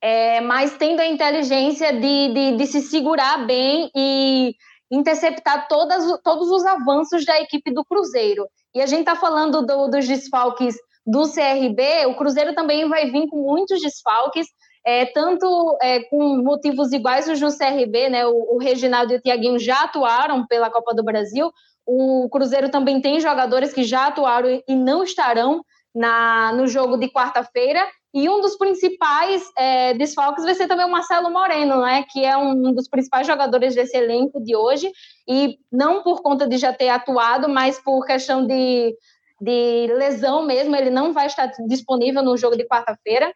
é, mas tendo a inteligência de, de, de, se segurar bem e interceptar todas, todos os avanços da equipe do Cruzeiro. E a gente está falando do, dos desfalques do CRB, o Cruzeiro também vai vir com muitos desfalques, é, tanto é, com motivos iguais o Jus CRB, né, o, o Reginaldo e o Tiaguinho já atuaram pela Copa do Brasil, o Cruzeiro também tem jogadores que já atuaram e não estarão na, no jogo de quarta-feira, e um dos principais é, desfalques vai ser também o Marcelo Moreno, né, que é um dos principais jogadores desse elenco de hoje, e não por conta de já ter atuado, mas por questão de, de lesão mesmo, ele não vai estar disponível no jogo de quarta-feira.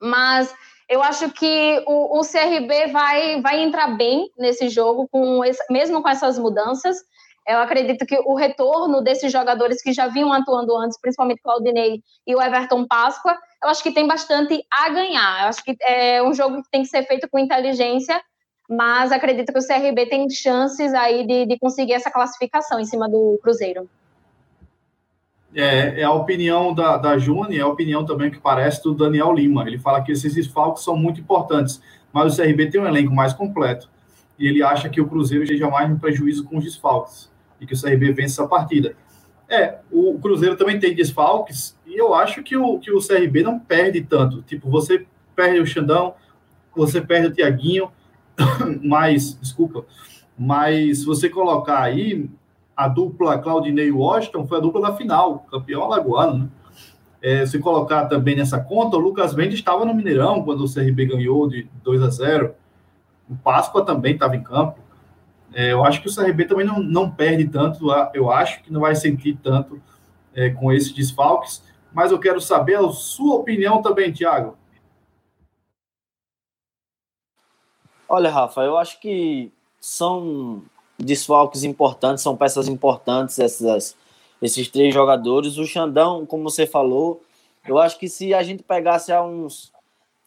Mas eu acho que o, o, CRB vai, vai entrar bem nesse jogo, com esse, mesmo com essas mudanças. Eu acredito que o retorno desses jogadores que já vinham atuando antes, principalmente Claudinei e o Everton Páscoa, eu acho que tem bastante a ganhar. Eu acho que é um jogo que tem que ser feito com inteligência, mas acredito que o CRB tem chances aí de, de conseguir essa classificação em cima do Cruzeiro é, é, a opinião da, da Juni, é a opinião também que parece do Daniel Lima. Ele fala que esses desfalques são muito importantes, mas o CRB tem um elenco mais completo e ele acha que o Cruzeiro esteja mais no prejuízo com os desfalques e que o CRB vence essa partida. É, o Cruzeiro também tem desfalques e eu acho que o, que o CRB não perde tanto. Tipo, você perde o Xandão, você perde o Tiaguinho, mas, desculpa, mas se você colocar aí, a dupla Claudinei e Washington foi a dupla da final, campeão alagoano, né? É, se colocar também nessa conta, o Lucas Mendes estava no Mineirão quando o CRB ganhou de 2 a 0. O Páscoa também estava em campo. É, eu acho que o CRB também não, não perde tanto, eu acho que não vai sentir tanto é, com esses desfalques, mas eu quero saber a sua opinião também, Thiago. Olha, Rafa, eu acho que são desfalques importantes, são peças importantes essas, esses três jogadores. O Xandão, como você falou, eu acho que se a gente pegasse há uns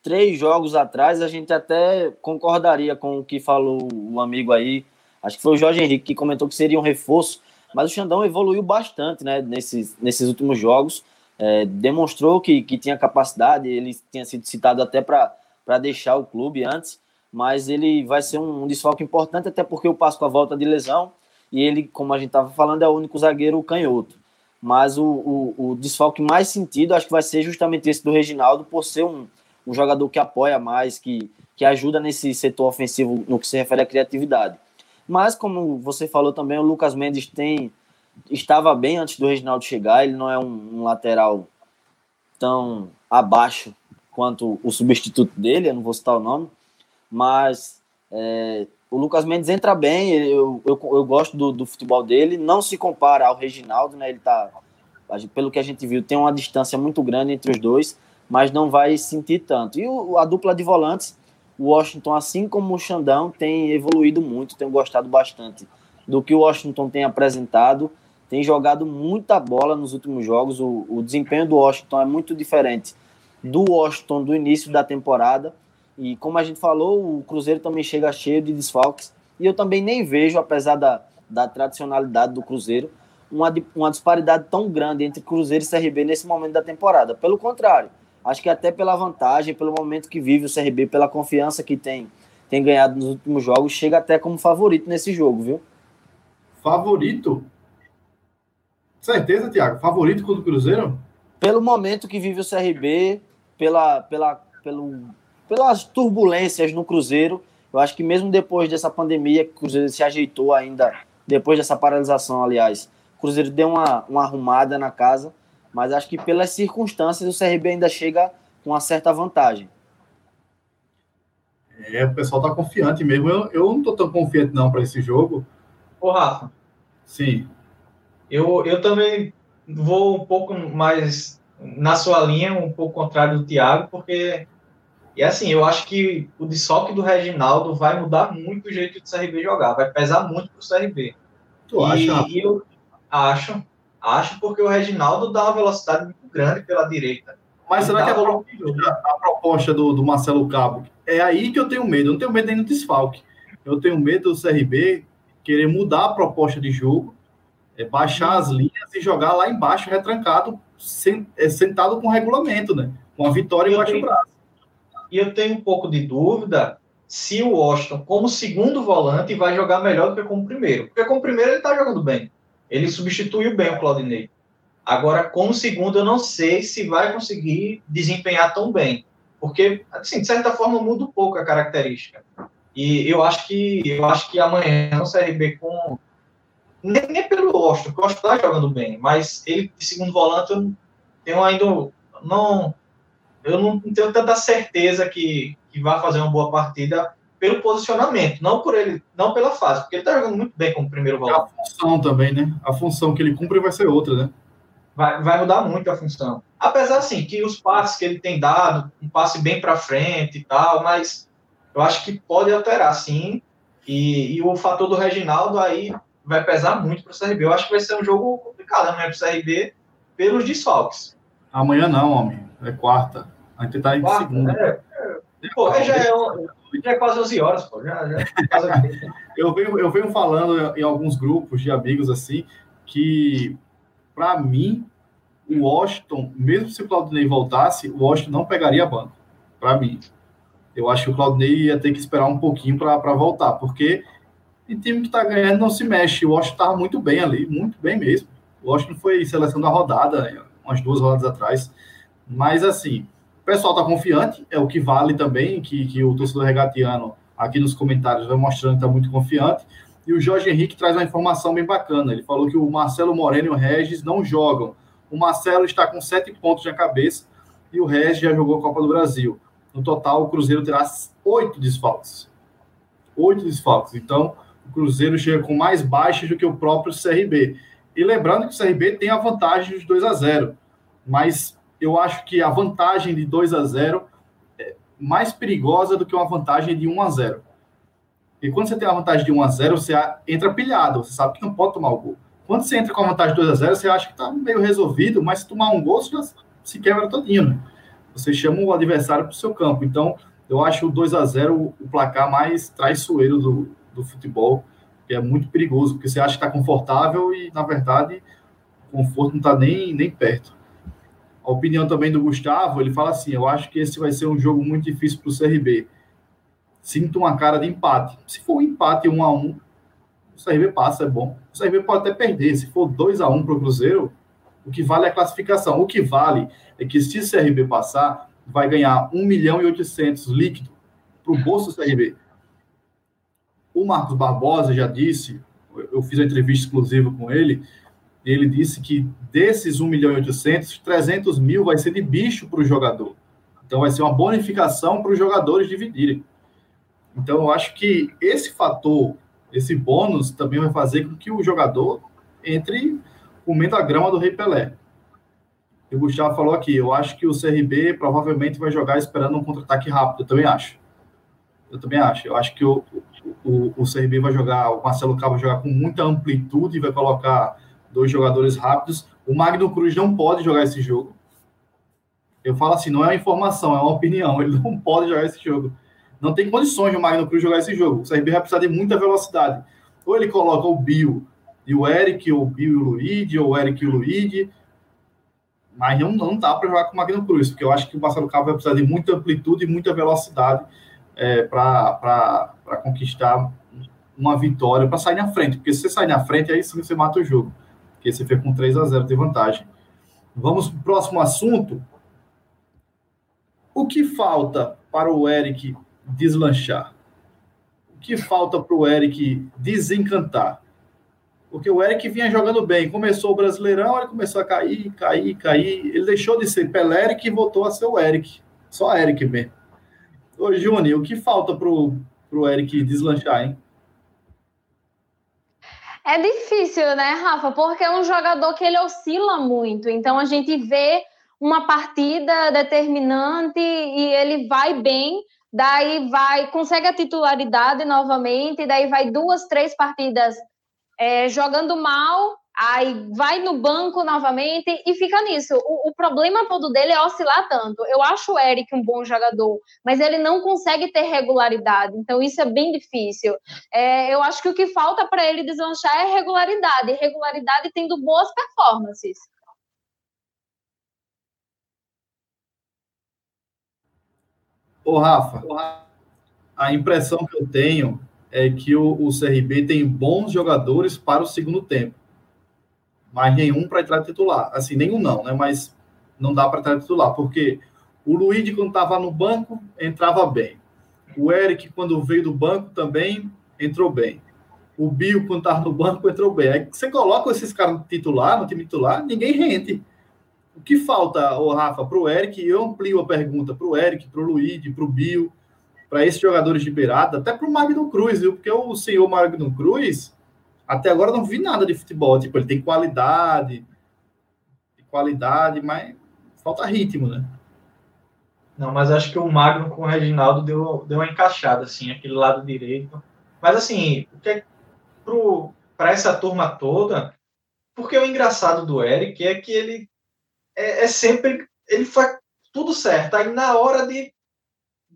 três jogos atrás, a gente até concordaria com o que falou o amigo aí. Acho que foi o Jorge Henrique que comentou que seria um reforço, mas o Xandão evoluiu bastante né, nesses, nesses últimos jogos. É, demonstrou que, que tinha capacidade, ele tinha sido citado até para deixar o clube antes mas ele vai ser um, um desfalque importante, até porque o Páscoa volta de lesão e ele, como a gente estava falando, é o único zagueiro canhoto. Mas o, o, o, desfalque mais sentido acho que vai ser justamente esse do Reginaldo, por ser um, um jogador que apoia mais, que, que ajuda nesse setor ofensivo no que se refere à criatividade. Mas, como você falou também, o Lucas Mendes tem estava bem antes do Reginaldo chegar, ele não é um, um lateral tão abaixo quanto o substituto dele, eu não vou citar o nome, mas é, o Lucas Mendes entra bem, eu, eu, eu gosto do, do, futebol dele, não se compara ao Reginaldo, né? Ele tá, pelo que a gente viu, tem uma distância muito grande entre os dois, mas não vai sentir tanto. E o, a dupla de volantes, o Washington, assim como o Xandão, tem evoluído muito, tenho gostado bastante do que o Washington tem apresentado, tem jogado muita bola nos últimos jogos, o, o desempenho do Washington é muito diferente do Washington do início da temporada, e como a gente falou, o Cruzeiro também chega cheio de desfalques. E eu também nem vejo, apesar da, da tradicionalidade do Cruzeiro, uma, uma disparidade tão grande entre Cruzeiro e CRB nesse momento da temporada. Pelo contrário, acho que até pela vantagem, pelo momento que vive o CRB, pela confiança que tem, tem ganhado nos últimos jogos, chega até como favorito nesse jogo, viu? Favorito? Certeza, Tiago? Favorito contra o Cruzeiro? Pelo momento que vive o CRB, pela, pela, pelo, pelas turbulências no Cruzeiro, eu acho que mesmo depois dessa pandemia, que o Cruzeiro se ajeitou ainda, depois dessa paralisação, aliás, o Cruzeiro deu uma, uma arrumada na casa, mas acho que pelas circunstâncias o CRB ainda chega com uma certa vantagem. É, o pessoal tá confiante mesmo. Eu, eu não tô tão confiante não para esse jogo. Ô, Rafa. Sim. Eu, eu também vou um pouco mais na sua linha, um pouco contrário do Thiago, porque e assim, eu acho que o desfoque do Reginaldo vai mudar muito o jeito do CRB jogar, vai pesar muito pro CRB. Tu e, acha? E eu acho, acho porque o Reginaldo dá uma velocidade muito grande pela direita. Mas será que a, volume. a proposta do, do Marcelo Cabo é aí que eu tenho medo? Eu não tenho medo nem do desfalque. Eu tenho medo do CRB querer mudar a proposta de jogo, é baixar as linhas e jogar lá embaixo, retrancado, sen- é, sentado com regulamento, né? Com a vitória embaixo do braço. E eu tenho um pouco de dúvida se o Washington, como segundo volante, vai jogar melhor do que como primeiro. Porque como primeiro ele está jogando bem. Ele substituiu bem o Claudinei. Agora, como segundo, eu não sei se vai conseguir desempenhar tão bem. Porque, assim, de certa forma, muda um pouco a característica. E eu acho que eu acho que amanhã o CRB com. Nem, nem pelo Washington, porque o Washington está jogando bem, mas ele de segundo volante eu tenho ainda. Não, eu não tenho tanta certeza que, que vai fazer uma boa partida pelo posicionamento, não por ele, não pela fase, porque ele está jogando muito bem como primeiro É a volante. função também, né? A função que ele cumpre vai ser outra, né? Vai, vai mudar muito a função. Apesar assim que os passes que ele tem dado, um passe bem para frente e tal, mas eu acho que pode alterar sim. E, e o fator do Reginaldo aí vai pesar muito para o CRB. Eu acho que vai ser um jogo complicado amanhã para o CRB pelos desfalques. Amanhã não, homem. É quarta. A gente tá em Quarta, segunda. né? Pô, já é, já é quase 11 horas, pô. Já, já é Eu venho, eu venho falando em alguns grupos de amigos assim que, para mim, o Washington, mesmo se o Claudinei voltasse, o Washington não pegaria banco. Para mim, eu acho que o Claudinei ia ter que esperar um pouquinho para voltar, porque o time que está ganhando não se mexe. O Washington estava muito bem ali, muito bem mesmo. O Washington foi seleção da rodada, umas duas rodadas atrás. Mas assim, o pessoal está confiante, é o que vale também, que, que o torcedor regatiano aqui nos comentários vai mostrando que está muito confiante. E o Jorge Henrique traz uma informação bem bacana. Ele falou que o Marcelo Moreno e o Regis não jogam. O Marcelo está com sete pontos na cabeça e o Regis já jogou a Copa do Brasil. No total, o Cruzeiro terá oito desfalques. Oito desfalques. Então, o Cruzeiro chega com mais baixas do que o próprio CRB. E lembrando que o CRB tem a vantagem de 2 a 0 mas eu acho que a vantagem de 2 a 0 é mais perigosa do que uma vantagem de 1 a 0 E quando você tem a vantagem de 1 a 0 você entra pilhado, você sabe que não pode tomar o gol. Quando você entra com a vantagem de 2 a 0 você acha que está meio resolvido, mas se tomar um gol, você já se quebra todinho. Né? Você chama o adversário para o seu campo. Então, eu acho o 2 a 0 o placar mais traiçoeiro do, do futebol, que é muito perigoso, porque você acha que está confortável e, na verdade, o conforto não está nem, nem perto. A opinião também do Gustavo, ele fala assim: eu acho que esse vai ser um jogo muito difícil para o CRB. Sinto uma cara de empate. Se for um empate 1 a 1 o CRB passa, é bom. O CRB pode até perder. Se for 2 a 1 para o Cruzeiro, o que vale é a classificação. O que vale é que se o CRB passar, vai ganhar 1 milhão e 800 líquido para o bolso do CRB. O Marcos Barbosa já disse, eu fiz uma entrevista exclusiva com ele, ele disse que desses 1 milhão e 800, 300 mil vai ser de bicho para o jogador. Então vai ser uma bonificação para os jogadores dividirem. Então eu acho que esse fator, esse bônus, também vai fazer com que o jogador entre comendo a grama do Rei Pelé. E o Gustavo falou aqui, eu acho que o CRB provavelmente vai jogar esperando um contra-ataque rápido, eu também acho. Eu também acho. Eu acho que o, o, o CRB vai jogar, o Marcelo Cabo vai jogar com muita amplitude, vai colocar dois jogadores rápidos. O Magno Cruz não pode jogar esse jogo. Eu falo assim, não é uma informação, é uma opinião. Ele não pode jogar esse jogo. Não tem condições de o Magno Cruz jogar esse jogo. O CRB vai precisar de muita velocidade. Ou ele coloca o Bill e o Eric, ou o Bill e o Luigi, ou o Eric e o Luigi. Mas não, não dá para jogar com o Magno Cruz, porque eu acho que o Marcelo Cabo vai precisar de muita amplitude e muita velocidade é, para conquistar uma vitória, para sair na frente. Porque se você sair na frente, aí sim você mata o jogo. Porque você fez com 3 a 0 de vantagem. Vamos para o próximo assunto. O que falta para o Eric deslanchar? O que falta para o Eric desencantar? Porque o Eric vinha jogando bem. Começou o Brasileirão, ele começou a cair, cair, cair. Ele deixou de ser Pelé Eric e voltou a ser o Eric. Só Eric mesmo. Ô, Júnior, o que falta para o Eric deslanchar, hein? É difícil, né, Rafa? Porque é um jogador que ele oscila muito. Então a gente vê uma partida determinante e ele vai bem, daí vai, consegue a titularidade novamente, daí vai duas, três partidas é, jogando mal, aí vai no banco novamente e fica nisso. O, o, problema todo dele é oscilar tanto. Eu acho o Eric um bom jogador, mas ele não consegue ter regularidade, então isso é bem difícil. É, eu acho que o que falta para ele deslanchar é regularidade, regularidade tendo boas performances. Ô, Rafa, a impressão que eu tenho é que o, o CRB tem bons jogadores para o segundo tempo, mas nenhum para entrar titular. Assim, nenhum não, né? Mas não dá para entrar titular, porque o Luiz, quando estava no banco, entrava bem. O Eric, quando veio do banco, também entrou bem. O Bio, quando estava no banco, entrou bem. Aí você coloca esses caras no titular, no time titular, ninguém rende. O que falta, o Rafa, para o Eric, eu amplio a pergunta para o Eric, para o Luiz, para o Bio, para esses jogadores de beirada, até para o Magno Cruz, viu? Porque o senhor Magno Cruz, até agora não vi nada de futebol. Tipo, ele tem qualidade, qualidade, mas falta ritmo, né? Não, mas acho que o Magno com o Reginaldo deu, deu uma encaixada, assim, aquele lado direito. Mas, assim, o que é para essa turma toda, porque o engraçado do Eric é que ele é, é sempre, ele faz tudo certo. Aí, na hora de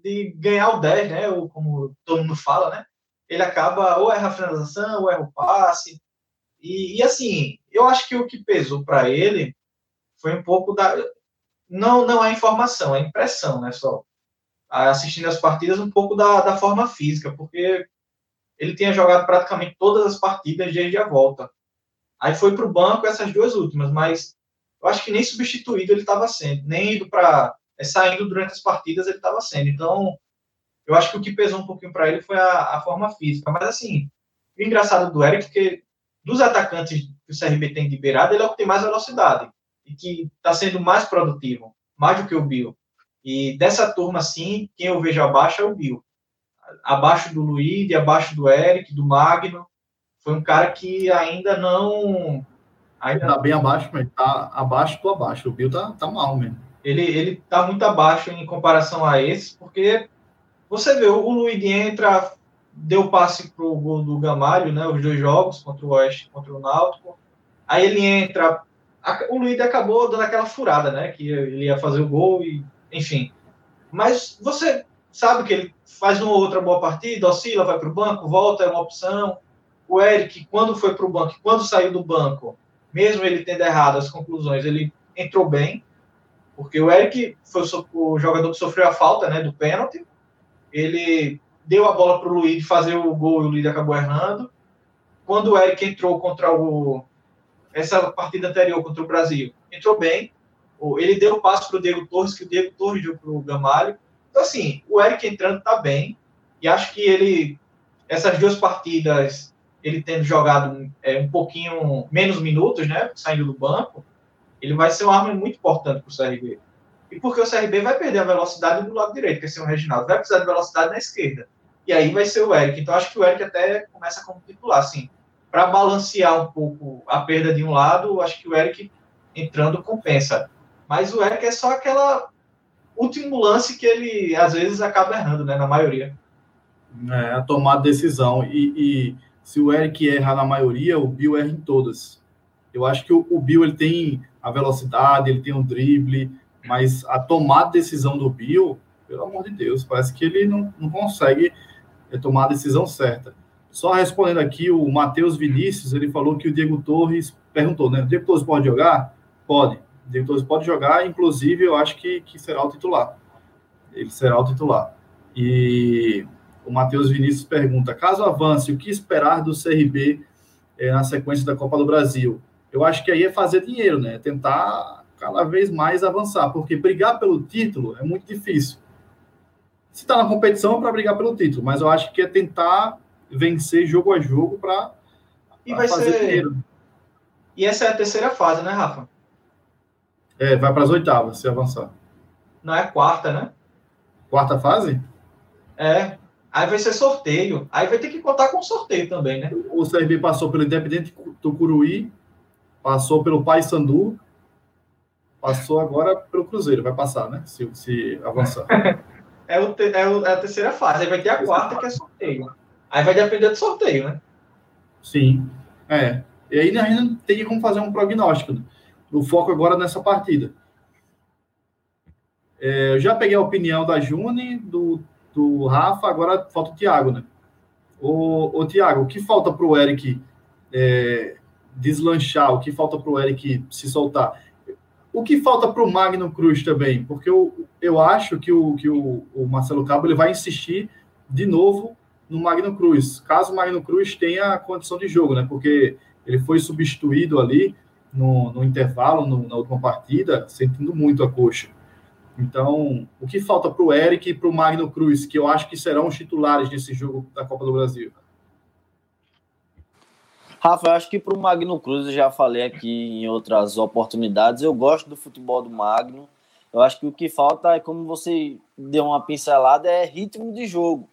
de ganhar o 10, né? Ou como todo mundo fala, né? Ele acaba ou erra a finalização, ou erra o passe. E, e assim, eu acho que o que pesou para ele foi um pouco da. Não, não é informação, é impressão, né? Só assistindo as partidas, um pouco da, da forma física, porque ele tinha jogado praticamente todas as partidas desde a volta. Aí foi para o banco essas duas últimas, mas eu acho que nem substituído ele estava sendo, nem ido para é, saindo durante as partidas ele estava sendo. Então, eu acho que o que pesou um pouquinho para ele foi a, a, forma física. Mas, assim, o engraçado do Eric é que dos atacantes que o CRB tem de beirada, ele é o que tem mais velocidade e que está sendo mais produtivo, mais do que o Bill. E dessa turma, assim, quem eu vejo abaixo é o Bill. Abaixo do Luiz, abaixo do Eric, do Magno. Foi um cara que ainda não. Ainda tá bem abaixo, mas tá abaixo do abaixo. O Bill tá, tá mal mesmo ele ele está muito abaixo em comparação a esses, porque você vê, o Luiz entra, deu passe para o gol do Gamalho, né, os dois jogos, contra o Oeste contra o Náutico, aí ele entra, o Luiz acabou dando aquela furada, né, que ele ia fazer o gol, e enfim. Mas você sabe que ele faz uma ou outra boa partida, oscila, vai para o banco, volta, é uma opção. O Eric, quando foi para o banco, quando saiu do banco, mesmo ele tendo errado as conclusões, ele entrou bem, porque o Eric foi o jogador que sofreu a falta né, do pênalti. Ele deu a bola para o Luiz fazer o gol e o Luiz acabou errando. Quando o Eric entrou contra o. Essa partida anterior contra o Brasil, entrou bem. Ele deu o passo para o Diego Torres, que o Diego Torres deu para o Gamalho. Então, assim, o Eric entrando está bem. E acho que ele, essas duas partidas, ele tendo jogado é, um pouquinho menos minutos, né? Saindo do banco, ele vai ser uma arma muito importante para o CRB. E porque o CRB vai perder a velocidade do lado direito, que é o Reginaldo, vai precisar de velocidade na esquerda. E aí vai ser o Eric. Então acho que o Eric até começa como titular, assim. Para balancear um pouco a perda de um lado, acho que o Eric entrando compensa. Mas o Eric é só aquela último lance que ele às vezes acaba errando, né? Na maioria. É, a tomar decisão. E, e, se o Eric erra na maioria, o Bill erra em todas. Eu acho que o, o Bill ele tem a velocidade, ele tem um drible, mas a tomada de decisão do Bill, pelo amor de Deus, parece que ele não, não consegue é, tomar a decisão certa. Só respondendo aqui, o Matheus Vinícius, ele falou que o Diego Torres perguntou, né? O Diego Torres pode jogar? Pode. O Diego Torres pode jogar, inclusive eu acho que, que será o titular. Ele será o titular. E o Matheus Vinícius pergunta: caso avance, o que esperar do CRB é, na sequência da Copa do Brasil? eu acho que aí é fazer dinheiro, né? Tentar cada vez mais avançar, porque brigar pelo título é muito difícil. Se está na competição é para brigar pelo título, mas eu acho que é tentar vencer jogo a jogo para fazer ser... dinheiro. E essa é a terceira fase, né, Rafa? É, vai para as oitavas, se avançar. Não é a quarta, né? Quarta fase? É. Aí vai ser sorteio. Aí vai ter que contar com sorteio também, né? O CRB passou pelo Independente Tucuruí, passou pelo Paysandu, passou agora pelo Cruzeiro. Vai passar, né? Se, se avançar. é, o, é, o, é a terceira fase. Aí vai ter a quarta, que é sorteio. Aí vai depender do sorteio, né? Sim. É. E aí a gente não tem como fazer um prognóstico. Né? O foco agora nessa partida. É, eu já peguei a opinião da Juni, do, do Rafa, agora falta o Thiago, né? O, o Thiago, o que falta para o Eric é, deslanchar? O que falta para o Eric se soltar? O que falta para o Magno Cruz também? Porque eu, eu acho que, o, que o, o Marcelo Cabo ele vai insistir de novo no Magno Cruz, caso o Magno Cruz tenha condição de jogo, né? Porque ele foi substituído ali no, no intervalo, no, na última partida, sentindo muito a coxa. Então, o que falta para o Eric e para o Magno Cruz, que eu acho que serão os titulares desse jogo da Copa do Brasil? Rafa, eu acho que para o Magno Cruz, eu já falei aqui em outras oportunidades, eu gosto do futebol do Magno. Eu acho que o que falta é, como você deu uma pincelada, é ritmo de jogo.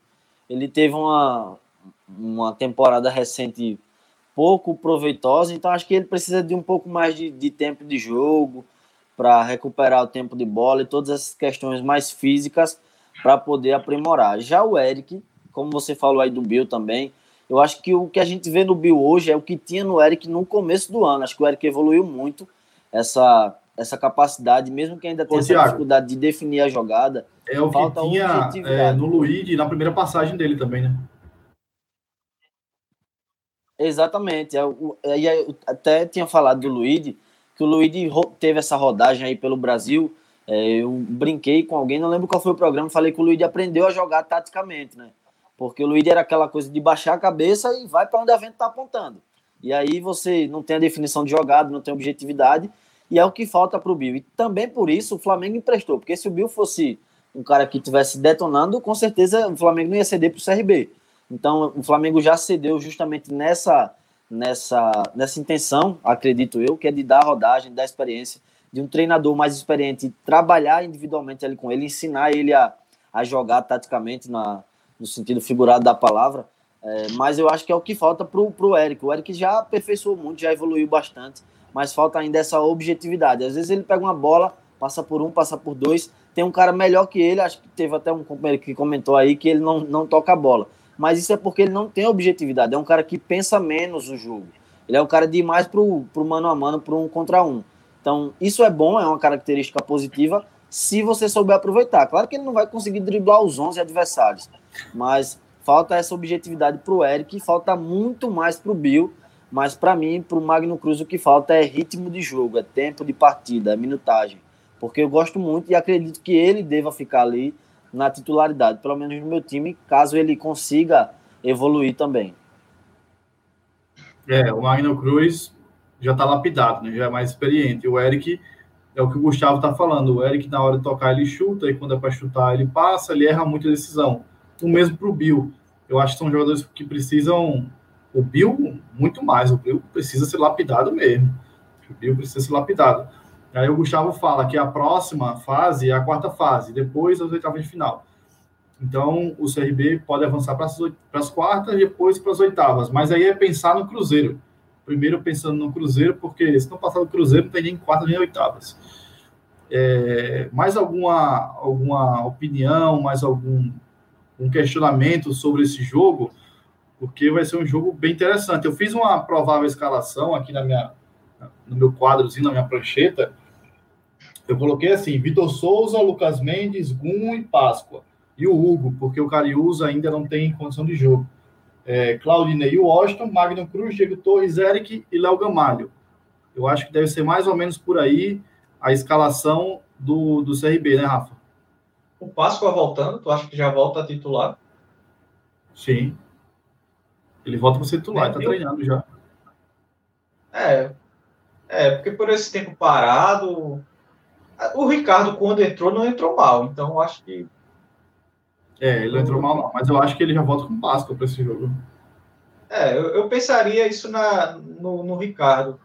Ele teve uma, uma temporada recente pouco proveitosa, então acho que ele precisa de um pouco mais de, de tempo de jogo para recuperar o tempo de bola e todas essas questões mais físicas para poder aprimorar. Já o Eric, como você falou aí do Bill também, eu acho que o que a gente vê no Bill hoje é o que tinha no Eric no começo do ano. Acho que o Eric evoluiu muito essa, essa capacidade, mesmo que ainda tenha essa dificuldade de definir a jogada. É o que tinha é, no Luigi na primeira passagem dele também, né? Exatamente. Eu, é eu até tinha falado do Luigi, que o Luigi teve essa rodagem aí pelo Brasil. É, eu brinquei com alguém, não lembro qual foi o programa, falei que o Luigi aprendeu a jogar taticamente, né? Porque o Luigi era aquela coisa de baixar a cabeça e vai para onde a vento está apontando. E aí você não tem a definição de jogada, não tem objetividade, e é o que falta para o Bill. E também por isso o Flamengo emprestou, porque se o Bill fosse um cara que estivesse detonando, com certeza o Flamengo não ia ceder para o CRB. Então, o Flamengo já cedeu justamente nessa, nessa, nessa intenção, acredito eu, que é de dar rodagem, dar experiência, de um treinador mais experiente trabalhar individualmente ali com ele, ensinar ele a, a jogar taticamente na, no sentido figurado da palavra. É, mas eu acho que é o que falta para o Eric. O Eric já aperfeiçoou muito, já evoluiu bastante, mas falta ainda essa objetividade. Às vezes ele pega uma bola, passa por um, passa por dois, tem um cara melhor que ele, acho que teve até um companheiro que comentou aí que ele não, não toca a bola mas isso é porque ele não tem objetividade. É um cara que pensa menos o jogo. Ele é um cara de ir mais pro, pro mano a mano, pro um contra um. Então, isso é bom, é uma característica positiva se você souber aproveitar. Claro que ele não vai conseguir driblar os 11 adversários, mas falta essa objetividade pro Eric, falta muito mais pro Bill, mas para mim, pro Magno Cruz, o que falta é ritmo de jogo, é tempo de partida, é minutagem. Porque eu gosto muito e acredito que ele deva ficar ali na titularidade, pelo menos no meu time, caso ele consiga evoluir também. É, o Magno Cruz já está lapidado, né? já é mais experiente. O Eric é o que o Gustavo está falando. O Eric, na hora de tocar, ele chuta, e quando é para chutar, ele passa, ele erra muita decisão. O mesmo para o Bill. Eu acho que são jogadores que precisam. O Bill, muito mais. O Bill precisa ser lapidado mesmo. O Bill precisa ser lapidado. Aí o Gustavo fala que a próxima fase é a quarta fase, depois as oitavas de final. Então, o CRB pode avançar para as quartas, depois para as oitavas. Mas aí é pensar no Cruzeiro. Primeiro pensando no Cruzeiro, porque se não passar do Cruzeiro, não tem nem quartas nem oitavas. É, mais alguma, alguma opinião, mais algum um questionamento sobre esse jogo? Porque vai ser um jogo bem interessante. Eu fiz uma provável escalação aqui na minha, no meu quadrozinho, na minha prancheta, eu coloquei assim: Vitor Souza, Lucas Mendes, Gum e Páscoa. E o Hugo, porque o Cariúza ainda não tem condição de jogo. É, Claudinei Washington, Magno Cruz, Diego Torres, Eric e Léo Gamalho. Eu acho que deve ser mais ou menos por aí a escalação do, do CRB, né, Rafa? O Páscoa voltando, tu acha que já volta a titular? Sim. Ele volta para ser titular, está treinando já. É, É, porque por esse tempo parado, o Ricardo, quando entrou, não entrou mal. Então, eu acho que. É, ele não entrou mal, não. Mas eu acho que ele já volta com Páscoa para esse jogo. É, eu, eu, pensaria isso na, no, no Ricardo.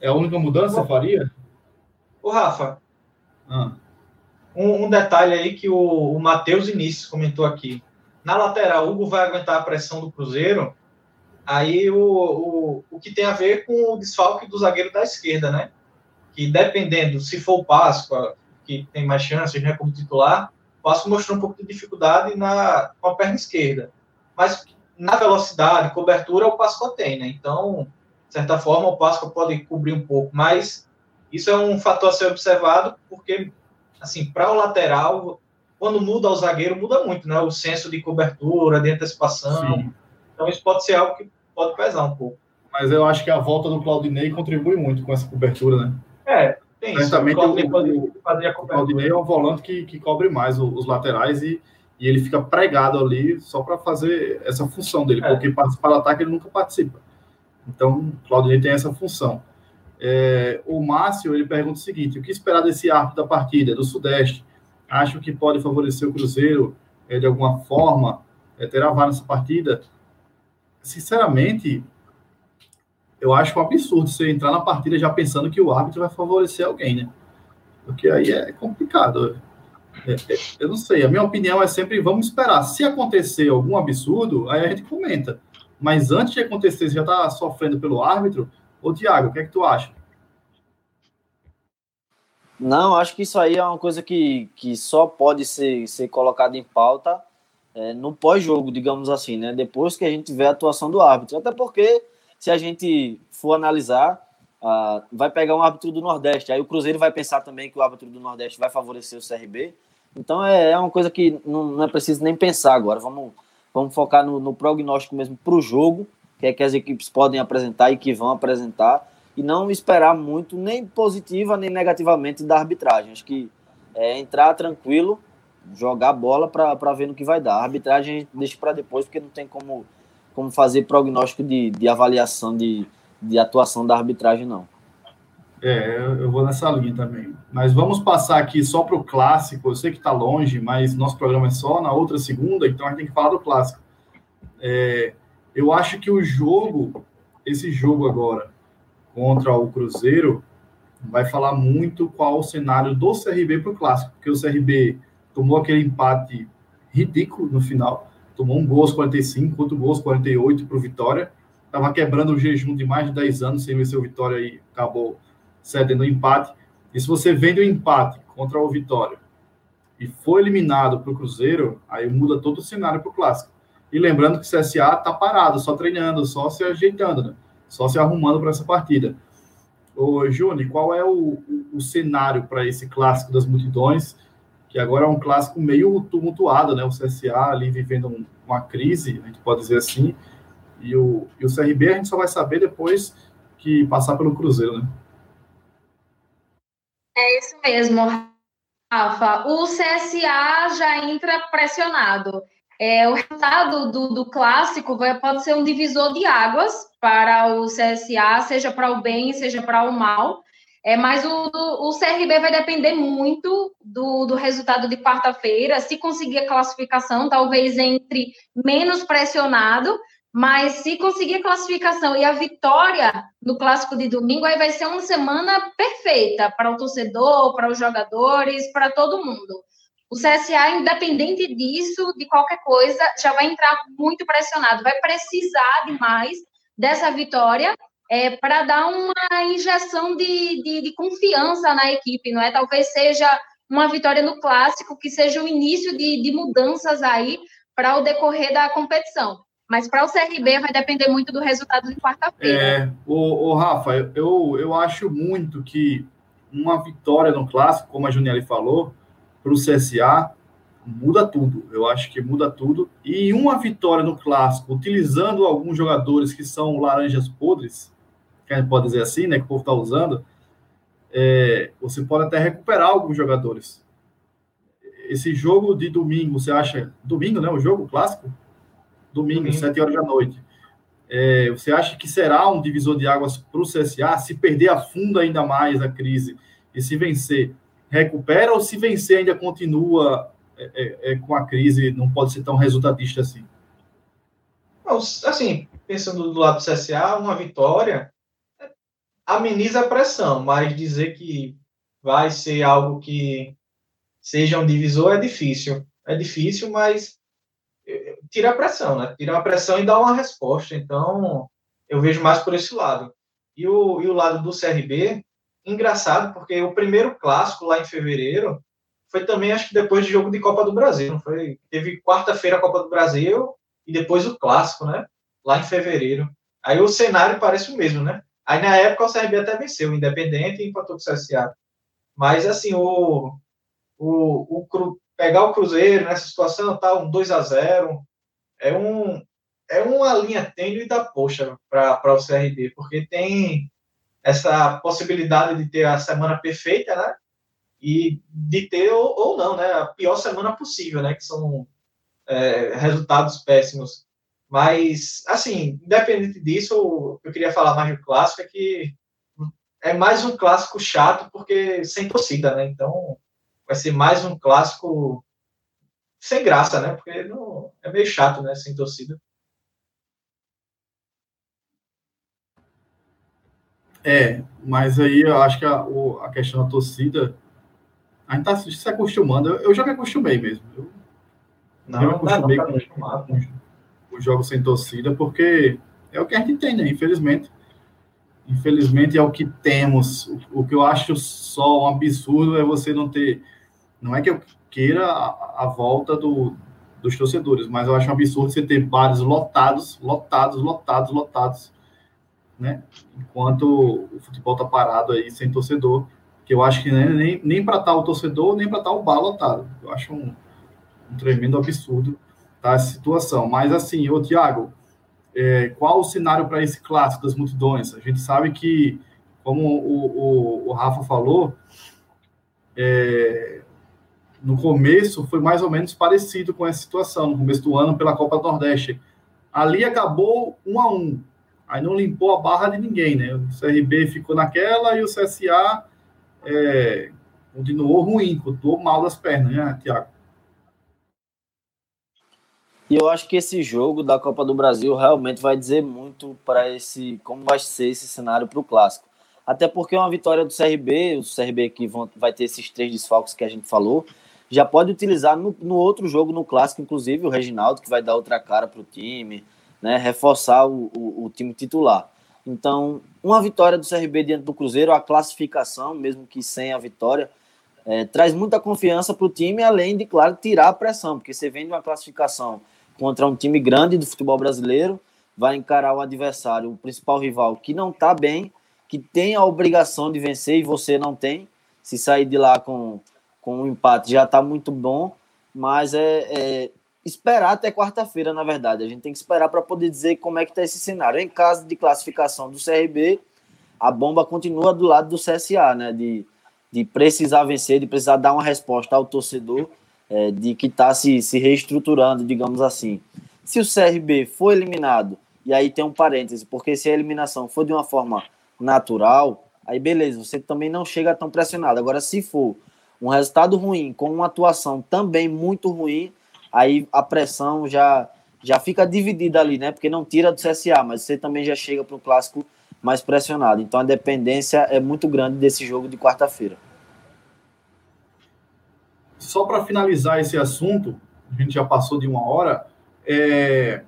É a única mudança que faria? O Rafa. Ah. Um, um, detalhe aí que o, o Matheus Início comentou aqui. Na lateral, o Hugo vai aguentar a pressão do Cruzeiro. Aí o, o, o que tem a ver com o desfalque do zagueiro da esquerda, né? Que dependendo, se for o Páscoa, que tem mais chances, né, como titular, o Páscoa mostrou um pouco de dificuldade na, com a perna esquerda. Mas na velocidade, cobertura, o Páscoa tem, né? Então, de certa forma, o Páscoa pode cobrir um pouco, mas isso é um fator a ser observado, porque, assim, para o lateral, quando muda o zagueiro, muda muito, né? O senso de cobertura, de antecipação. Sim. Então, isso pode ser algo que pode pesar um pouco. Mas eu acho que a volta do Claudinei contribui muito com essa cobertura, né? É, tem isso. O Claudinei, o, o Claudinei é um volante que, que cobre mais os laterais e, e ele fica pregado ali só para fazer essa função dele, é. porque participar do ataque ele nunca participa. Então, o Claudinei tem essa função. É, o Márcio ele pergunta o seguinte: o que esperar desse arco da partida do Sudeste? Acho que pode favorecer o Cruzeiro é, de alguma forma, é, ter a nessa partida? Sinceramente, eu acho um absurdo você entrar na partida já pensando que o árbitro vai favorecer alguém, né? Porque aí é complicado. É, é, eu não sei, a minha opinião é sempre vamos esperar. Se acontecer algum absurdo, aí a gente comenta. Mas antes de acontecer, você já está sofrendo pelo árbitro, Ô, Tiago, o que é que tu acha? Não, acho que isso aí é uma coisa que, que só pode ser, ser colocada em pauta é, no pós-jogo, digamos assim, né? Depois que a gente vê a atuação do árbitro. Até porque, se a gente for analisar, ah, vai pegar um árbitro do Nordeste, aí o Cruzeiro vai pensar também que o árbitro do Nordeste vai favorecer o CRB. Então é, é uma coisa que não, não, é preciso nem pensar agora. Vamos, vamos focar no, no prognóstico mesmo para o jogo que é que as equipes podem apresentar e que vão apresentar, e não esperar muito, nem positiva nem negativamente, da arbitragem. Acho que é entrar tranquilo, jogar bola para ver no que vai dar. A arbitragem a gente deixa para depois, porque não tem como, como fazer prognóstico de, de avaliação de, de atuação da arbitragem, não. É, eu vou nessa linha também. Mas vamos passar aqui só para o clássico. Eu sei que está longe, mas nosso programa é só na outra segunda, então a gente tem que falar do clássico. É, eu acho que o jogo, esse jogo agora contra o Cruzeiro, vai falar muito qual o cenário do CRB para o clássico, porque o CRB tomou aquele empate ridículo no final, tomou um gol aos 45, outro gol aos 48 para o Vitória, estava quebrando o jejum de mais de 10 anos sem vencer o Vitória e acabou cedendo o empate. E se você vende o empate contra o Vitória e for eliminado para o Cruzeiro, aí muda todo o cenário para o clássico. E lembrando que o CSA está parado, só treinando, só se ajeitando, né? só se arrumando para essa partida. Ô, Júnior, qual é o, o, o cenário para esse clássico das multidões, que agora é um clássico meio tumultuado, né? O CSA ali vivendo um, uma crise, a gente pode dizer assim, e o, e o CRB a gente só vai saber depois que passar pelo Cruzeiro, né? É isso mesmo, Rafa. O CSA já entra pressionado. É, o resultado do, do clássico vai, pode ser um divisor de águas para o CSA, seja para o bem, seja para o mal. É, mas o, o CRB vai depender muito do, do resultado de quarta-feira. Se conseguir a classificação, talvez entre menos pressionado, mas se conseguir a classificação e a vitória no clássico de domingo, aí vai ser uma semana perfeita para o torcedor, para os jogadores, para todo mundo. O CSA, independente disso, de qualquer coisa, já vai entrar muito pressionado, vai precisar demais dessa vitória é, para dar uma injeção de, de, de, confiança na equipe, não é? Talvez seja uma vitória no clássico, que seja o início de, de mudanças aí para o decorrer da competição. Mas para o CRB vai depender muito do resultado de quarta-feira. É, o, o Rafa, eu, eu acho muito que uma vitória no clássico, como a Juniele falou, para o CSA muda tudo. Eu acho que muda tudo. E uma vitória no clássico, utilizando alguns jogadores que são laranjas podres, que a gente pode dizer assim, né? Que o povo está usando, é, você pode até recuperar alguns jogadores. Esse jogo de domingo, você acha. Domingo, né? O jogo clássico? Domingo, domingo. 7 horas da noite. É, você acha que será um divisor de águas para o CSA? Se perder, afunda ainda mais a crise. E se vencer, recupera ou se vencer ainda continua é, é, é com a crise, não pode ser tão resultadista assim? assim, pensando do lado do CSA, uma vitória ameniza a pressão, mas dizer que vai ser algo que seja um divisor é difícil. É difícil, mas eh, tira a pressão, né? Tira a pressão e dá uma resposta. Então, eu vejo mais por esse lado. E o, e o lado do CRB, engraçado, porque o primeiro clássico lá em fevereiro foi também, acho que depois do jogo de Copa do Brasil, não foi? Teve quarta-feira a Copa do Brasil e depois o clássico, né? Lá em fevereiro. Aí o cenário parece o mesmo, né? Aí na época o CRB até venceu Independente e empatou com o CSA. Mas assim, o, o, o pegar o Cruzeiro nessa situação, tá, um 2 a 0 é um é uma linha tênue da poxa para o CRB, porque tem essa possibilidade de ter a semana perfeita, né? E de ter ou, ou não, né? A pior semana possível, né? Que são é, resultados péssimos. Mas, assim, independente disso, eu queria falar mais do clássico, é que é mais um clássico chato, porque sem torcida, né? Então, vai ser mais um clássico sem graça, né? Porque não, é meio chato, né? Sem torcida. É, mas aí eu acho que a, o, a questão da torcida, a gente tá se acostumando. Eu, eu já me acostumei mesmo. Eu, não, eu me acostumei não, não, com, com os jogos sem torcida, porque é o que a gente tem, né? Infelizmente. Infelizmente é o que temos. O, o que eu acho só um absurdo é você não ter. Não é que eu queira a, a volta do, dos torcedores, mas eu acho um absurdo você ter bares lotados, lotados, lotados, lotados, né? Enquanto o futebol tá parado aí sem torcedor, que eu acho que nem, nem para estar tá o torcedor, nem para estar tá o bar lotado. Eu acho um, um tremendo absurdo tá, essa situação. Mas assim, ô Tiago, é, qual o cenário para esse clássico das multidões? A gente sabe que, como o, o, o Rafa falou, é, no começo foi mais ou menos parecido com essa situação, no começo do ano pela Copa do Nordeste. Ali acabou um a um. Aí não limpou a barra de ninguém, né? O CRB ficou naquela e o CSA é, continuou ruim, continuou mal das pernas, né, Tiago? E eu acho que esse jogo da Copa do Brasil realmente vai dizer muito para esse como vai ser esse cenário para o clássico. Até porque uma vitória do CRB, o CRB que vai ter esses três desfalques que a gente falou, já pode utilizar no, no outro jogo, no clássico, inclusive o Reginaldo, que vai dar outra cara para o time, né, reforçar o, o, o, time titular. Então, uma vitória do CRB diante do Cruzeiro, a classificação, mesmo que sem a vitória, é, traz muita confiança para o time, além de, claro, tirar a pressão, porque você vem de uma classificação contra um time grande do futebol brasileiro, vai encarar o adversário, o principal rival, que não está bem, que tem a obrigação de vencer e você não tem. Se sair de lá com, com um empate já está muito bom, mas é, é esperar até quarta-feira, na verdade. A gente tem que esperar para poder dizer como é que está esse cenário. Em caso de classificação do CRB, a bomba continua do lado do CSA, né? De, de precisar vencer, de precisar dar uma resposta ao torcedor é, de que está se, se reestruturando, digamos assim. Se o CRB for eliminado, e aí tem um parêntese, porque se a eliminação for de uma forma natural, aí beleza, você também não chega tão pressionado. Agora, se for um resultado ruim, com uma atuação também muito ruim, aí a pressão já, já fica dividida ali, né? Porque não tira do CSA, mas você também já chega para o clássico mais pressionado. Então a dependência é muito grande desse jogo de quarta-feira só para finalizar esse assunto, a gente já passou de uma hora, é,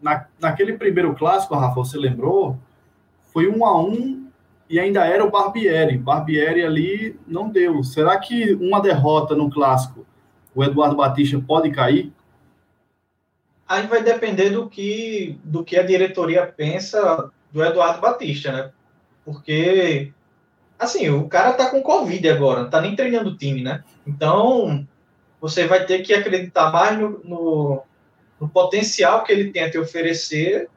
na, naquele primeiro clássico, Rafa, você lembrou? Foi um a um e ainda era o Barbieri. Barbieri ali não deu. Será que uma derrota no clássico, o Eduardo Batista pode cair? Aí vai depender do que, do que a diretoria pensa do Eduardo Batista, né? Porque assim, o cara tá com Covid agora, não tá nem treinando o time, né? Então, você vai ter que acreditar mais no, no, no, potencial que ele tem a te oferecer,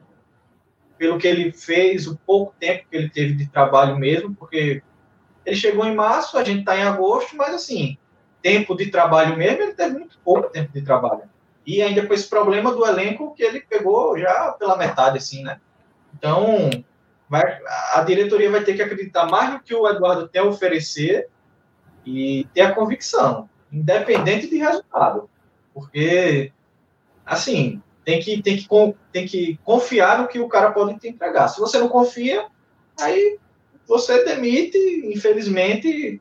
pelo que ele fez, o pouco tempo que ele teve de trabalho mesmo, porque ele chegou em março, a gente tá em agosto, mas assim, tempo de trabalho mesmo, ele teve muito pouco tempo de trabalho. E ainda com esse problema do elenco que ele pegou já pela metade, assim, né? Então, vai, a diretoria vai ter que acreditar mais no que o Eduardo tem a oferecer e ter a convicção, independente de resultado. Porque, assim, tem que, tem que, tem que confiar no que o cara pode te entregar. Se você não confia, aí você demite, infelizmente.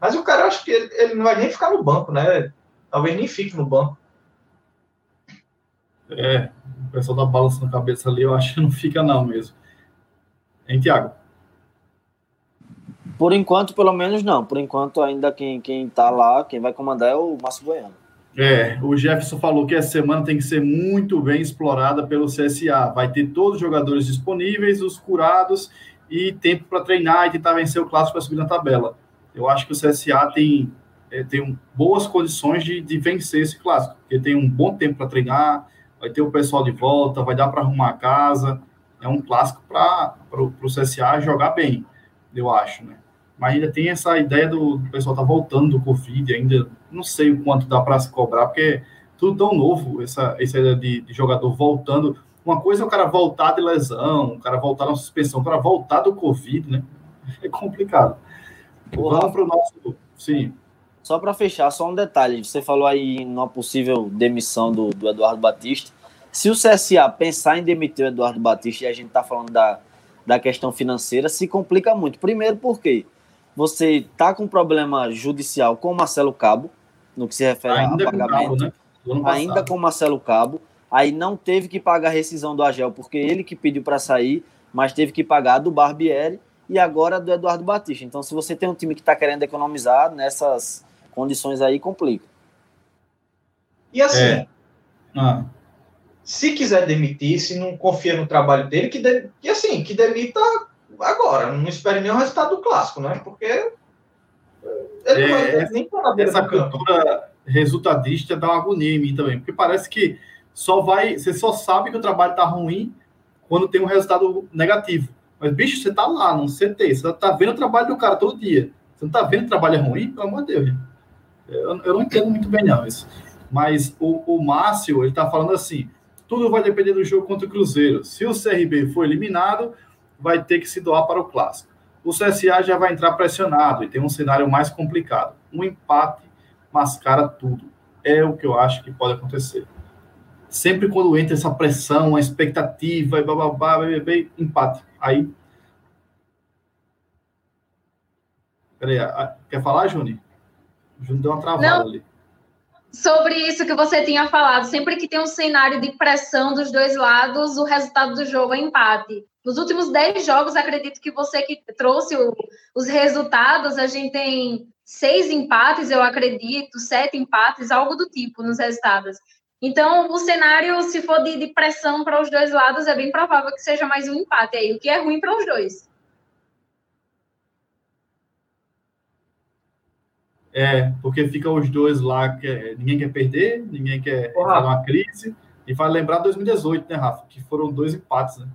Mas o cara, acho que ele, ele não vai nem ficar no banco, né? Talvez nem fique no banco. É, o pessoal da balança na cabeça ali, eu acho que não fica não mesmo. Hein, Tiago? Por enquanto, pelo menos não. Por enquanto, ainda quem, quem tá lá, quem vai comandar é o Márcio Goiano. É, o Jefferson falou que essa semana tem que ser muito bem explorada pelo CSA. Vai ter todos os jogadores disponíveis, os curados e tempo para treinar e tentar vencer o clássico para subir na tabela. Eu acho que o CSA tem, é, tem um, boas condições de, de vencer esse clássico, porque tem um bom tempo para treinar, vai ter o pessoal de volta, vai dar para arrumar a casa. É um clássico para o CSA jogar bem, eu acho, né? Mas ainda tem essa ideia do, do pessoal tá voltando do Covid, ainda não sei o quanto dá para se cobrar, porque é tudo tão novo, essa, essa ideia de, de, jogador voltando. Uma coisa é o cara voltar de lesão, o cara voltar na suspensão, o cara voltar do Covid, né? É complicado. Vamos para o nosso. Sim. Só para fechar, só um detalhe. Você falou aí numa possível demissão do, do Eduardo Batista. Se o CSA pensar em demitir o Eduardo Batista, e a gente está falando da, da questão financeira, se complica muito. Primeiro, porque você está com problema judicial com o Marcelo Cabo, no que se refere ainda a pagamento, Cabo, né? ainda com o Marcelo Cabo, aí não teve que pagar a rescisão do Agel, porque ele que pediu para sair, mas teve que pagar do Barbieri e agora do Eduardo Batista. Então, se você tem um time que está querendo economizar nessas condições aí, complica. E assim, é. ah. Se quiser demitir, se não confia no trabalho dele, que, de, que assim, que demita agora. Não espere nenhum resultado do clássico, né? Porque ele é, vai essa, nem beira essa cultura resultadista dá uma agonia em mim também, porque parece que só vai, você só sabe que o trabalho tá ruim quando tem um resultado negativo. Mas, bicho, você tá lá no CT, você tá vendo o trabalho do cara todo dia. Você não tá vendo que o trabalho é ruim? Pelo amor de Deus. Eu, eu não entendo muito bem, não, isso. Mas o, o Márcio, ele tá falando assim, tudo vai depender do jogo contra o Cruzeiro. Se o CRB for eliminado, vai ter que se doar para o clássico. O CSA já vai entrar pressionado e tem um cenário mais complicado. Um empate mascara tudo. É o que eu acho que pode acontecer. Sempre quando entra essa pressão, a expectativa, e bababá, empate. Aí. Peraí, quer falar, Juni? Juni deu uma travada Não. ali sobre isso que você tinha falado. Sempre que tem um cenário de pressão dos dois lados, o resultado do jogo é empate. Nos últimos 10 jogos, acredito que você que trouxe o, os resultados, a gente tem seis empates, eu acredito, sete empates, algo do tipo nos resultados. Então, o cenário, se for de, de pressão para os dois lados, é bem provável que seja mais um empate aí, o que é ruim para os dois. É, porque fica os dois lá, que é, ninguém quer perder, ninguém quer fazer uma crise. E vai lembrar 2018, né, Rafa? Que foram dois empates, né?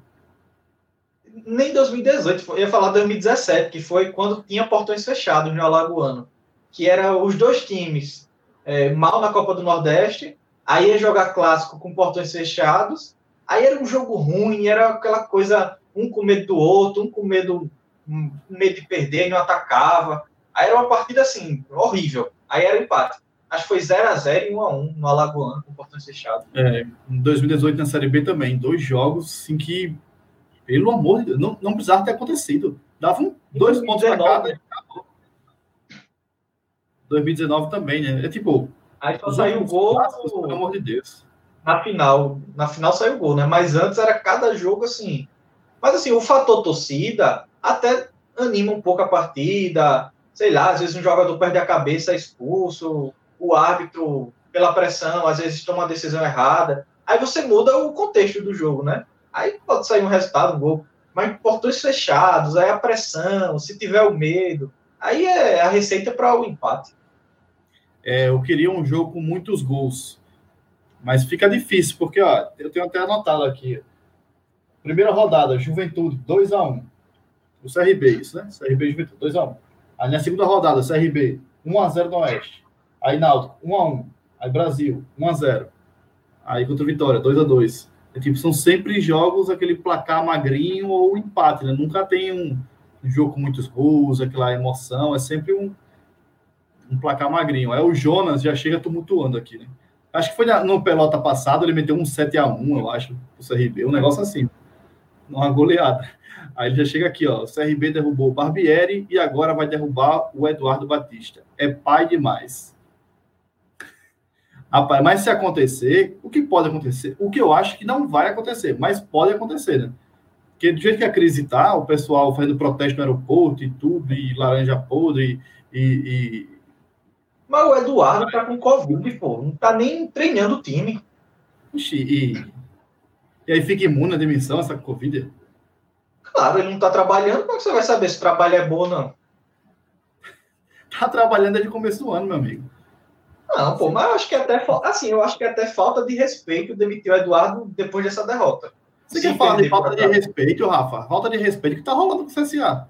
Nem 2018, eu ia falar 2017, que foi quando tinha portões fechados no Alagoano. Que era os dois times é, mal na Copa do Nordeste, aí ia jogar clássico com portões fechados, aí era um jogo ruim, era aquela coisa, um com medo do outro, um com medo, um medo de perder, não atacava. Aí era uma partida assim, horrível. Aí era empate. Acho que foi 0x0 e 1x1 no Alagoano, com portões fechados. É, em 2018 na Série B também, dois jogos em que, pelo amor de Deus, não, não precisava ter acontecido. Davam dois pontos para cada e acabou. 2019 também, né? É tipo. Aí só saiu o gol. Clássicos, pelo amor de Deus. Na final. Na final saiu o gol, né? Mas antes era cada jogo assim. Mas assim, o fator torcida até anima um pouco a partida sei lá, às vezes um jogador perde a cabeça, é expulso, o árbitro, pela pressão, às vezes toma uma decisão errada. Aí você muda o contexto do jogo, né? Aí pode sair um resultado, um gol. Mas portões fechados, aí a pressão, se tiver o medo, aí é a receita para o empate. É, eu queria um jogo com muitos gols. Mas fica difícil, porque ó, eu tenho até anotado aqui. Primeira rodada, Juventude, 2x1. O CRB, isso, né? CRB Juventude, 2x1. Aí na segunda rodada, CRB, 1x0 no Oeste. Aí Náutico, 1x1. Aí Brasil, 1x0. Aí contra Vitória, 2x2. É, tipo, são sempre jogos aquele placar magrinho ou empate, né? Nunca tem um, jogo com muitos gols, aquela emoção, é sempre um, um placar magrinho. É o Jonas já chega tumultuando aqui, né? Acho que foi no pelota passado, ele meteu um 7 a 1 eu acho, o CRB, um negócio assim. Uma goleada. Aí ele já chega aqui, ó. O CRB derrubou o Barbieri e agora vai derrubar o Eduardo Batista. É pai demais. Rapaz, mas se acontecer, o que pode acontecer? O que eu acho que não vai acontecer, mas pode acontecer, né? Porque do jeito que a crise tá, o pessoal fazendo protesto no aeroporto e tudo, e laranja podre, e, e, mas o Eduardo tá com Covid, pô. Não tá nem treinando o time. Ixi, e, e aí fica imune à demissão essa Covid? Claro, ele não tá trabalhando. Como é que você vai saber se o trabalho é bom ou não? Tá trabalhando desde o começo do ano, meu amigo. Não, pô, mas eu acho que até assim, eu acho que até falta de respeito demitir o Eduardo depois dessa derrota. Você quer falar de falta de respeito, Rafa? Falta de respeito que tá rolando com o CSA.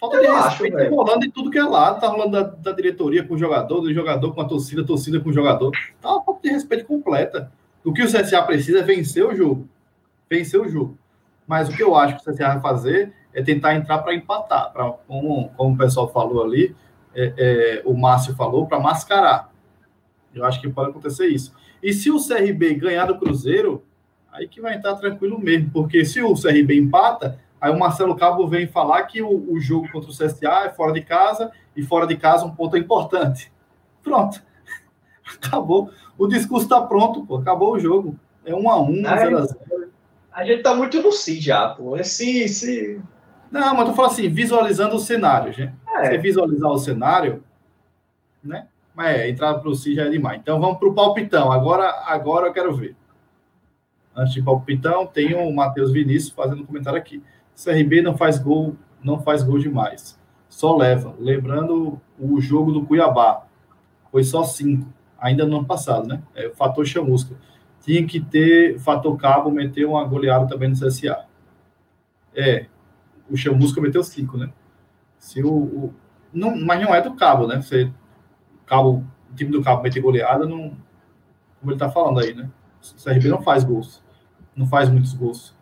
Falta eu de respeito acho, tá rolando em tudo que é lado, tá rolando da, da, diretoria com o jogador, do jogador com a torcida, torcida com o jogador. Tá uma falta de respeito completa. O que o CSA precisa é vencer o jogo. Vencer o jogo. Mas o que eu acho que o CSA vai fazer é tentar entrar para empatar, pra, como, como o pessoal falou ali, é, é, o Márcio falou, para mascarar. Eu acho que pode acontecer isso. E se o CRB ganhar do Cruzeiro, aí que vai entrar tranquilo mesmo, porque se o CRB empata, Aí o Marcelo Cabo vem falar que o, o, jogo contra o CSA é fora de casa e fora de casa um ponto importante. Pronto. Acabou. O discurso está pronto, pô. Acabou o jogo. É um a um, zero a zero. A gente tá muito no si já, pô. Esse, esse... Não, mas tu fala assim, visualizando o cenário, gente. É. Você visualizar o cenário, né? Mas é, entrar para o si já é demais. Então vamos para o palpitão. Agora, agora eu quero ver. Antes de palpitão, tem o Matheus Vinícius fazendo um comentário aqui. CRB não faz gol, não faz gol demais. Só leva. Lembrando o jogo do Cuiabá. Foi só cinco. Ainda no ano passado, né? É o fator chamusca. Tinha que ter fator cabo, meter uma goleada também no CSA. É. O chamusca meteu cinco, né? Se o, o, não, mas não é do cabo, né? Você, cabo, o time do cabo meter goleada, não. Como ele tá falando aí, né? O CRB não faz gols. Não faz muitos gols.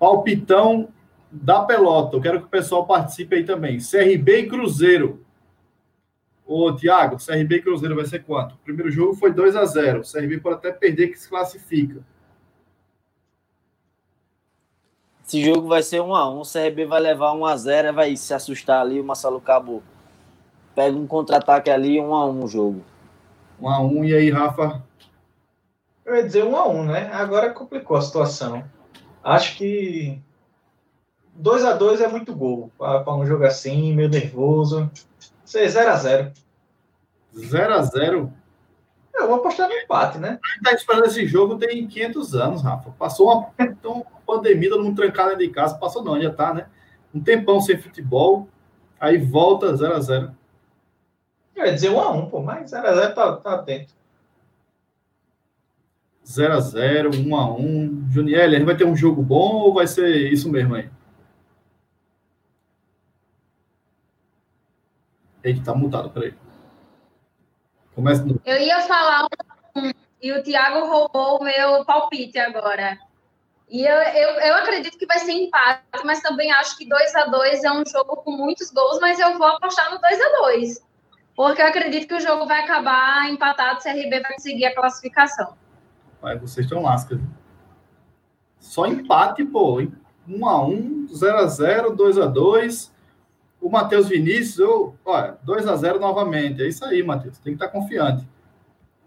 Palpitão da pelota. Eu quero que o pessoal participe aí também. CRB e Cruzeiro. Ô, Tiago, CRB e Cruzeiro vai ser quanto? O primeiro jogo foi 2 a 0 O CRB pode até perder que se classifica. Esse jogo vai ser 1 a 1 O CRB vai levar 1 a 0 vai se assustar ali. O Marcelo Cabo pega um contra-ataque ali 1 a 1 o jogo. 1 a 1 E aí, Rafa? Eu ia dizer 1 a 1 né? Agora complicou a situação. Acho que 2 a 2 é muito gol para um jogo assim, meio nervoso. Ser 0 a 0 0 a 0 Eu vou apostar no empate, né? A gente tá esperando esse jogo tem 500 anos, Rafa. Passou uma, então, pandemia, todo mundo trancado dentro de casa. Passou não, já tá, né? Um tempão sem futebol. Aí volta 0 a 0 Eu ia dizer 1 a 1 pô, mas 0 a 0 tá, tá atento. 0 a 0 1 a 1 Juniel, a gente vai ter um jogo bom ou vai ser isso mesmo aí? Eita, tá mutado, peraí. Começa no... Eu ia falar um, e o Thiago roubou o meu palpite agora. E eu, eu, eu acredito que vai ser empate, mas também acho que 2 a 2 é um jogo com muitos gols, mas eu vou apostar no 2 a 2 Porque eu acredito que o jogo vai acabar empatado, o CRB vai conseguir a classificação. Mas vocês estão lascas. Só empate, pô. 1x1, 0x0, 2x2. O Matheus Vinícius, eu, olha, 2x0 novamente. É isso aí, Matheus. Tem que estar confiante.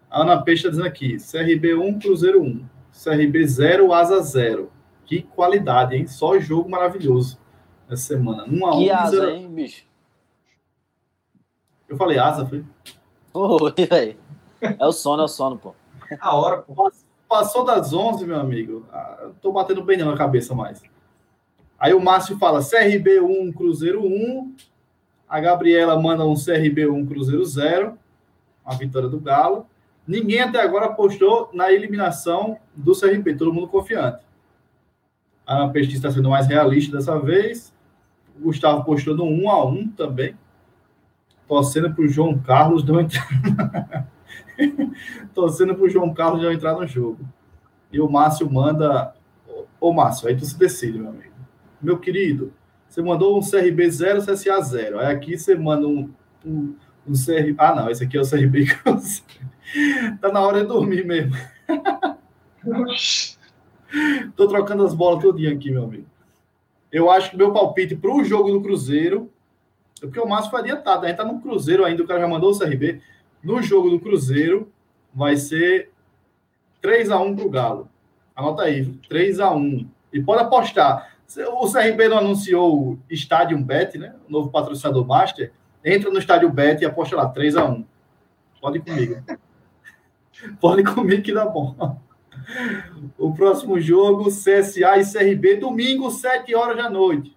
A Ana Peixe está dizendo aqui: CRB 1, Cruzeiro 1. CRB 0, Asa 0. Que qualidade, hein? Só jogo maravilhoso essa semana. 1x1. Que asa, 0... hein, bicho? Eu falei asa, foi? Oi, velho. É o sono, é o sono, pô. A hora, pô. Passou das 11, meu amigo. Ah, tô batendo bem na cabeça mais. Aí o Márcio fala CRB 1, Cruzeiro 1. A Gabriela manda um CRB 1, Cruzeiro 0. A vitória do Galo. Ninguém até agora apostou na eliminação do CRB. Todo mundo confiante. A Ana Peixe está sendo mais realista dessa vez. O Gustavo postou no 1 a 1 também. Torcendo para o João Carlos não entrar. Torcendo para o João Carlos já entrar no jogo. E o Márcio manda. Ô, Márcio, aí tu se decide, meu amigo. Meu querido, você mandou um CRB 0, CSA 0. Aí aqui você manda um, um, um CRB. Ah, não, esse aqui é o CRB. Tá na hora de dormir mesmo. Tô trocando as bolas todinha aqui, meu amigo. Eu acho que meu palpite para o jogo do Cruzeiro, porque o Márcio foi adiantado, a gente tá no Cruzeiro ainda, o cara já mandou o CRB. No jogo do Cruzeiro, vai ser 3 a 1 pro Galo. Anota aí, 3 a 1 E pode apostar. O CRB não anunciou o Stadium Bet, né? O novo patrocinador Master. Entra no Estádio Bet e aposta lá, 3 a 1 Pode ir comigo. pode ir comigo que dá bom. O próximo jogo, CSA e CRB, domingo, 7 horas da noite.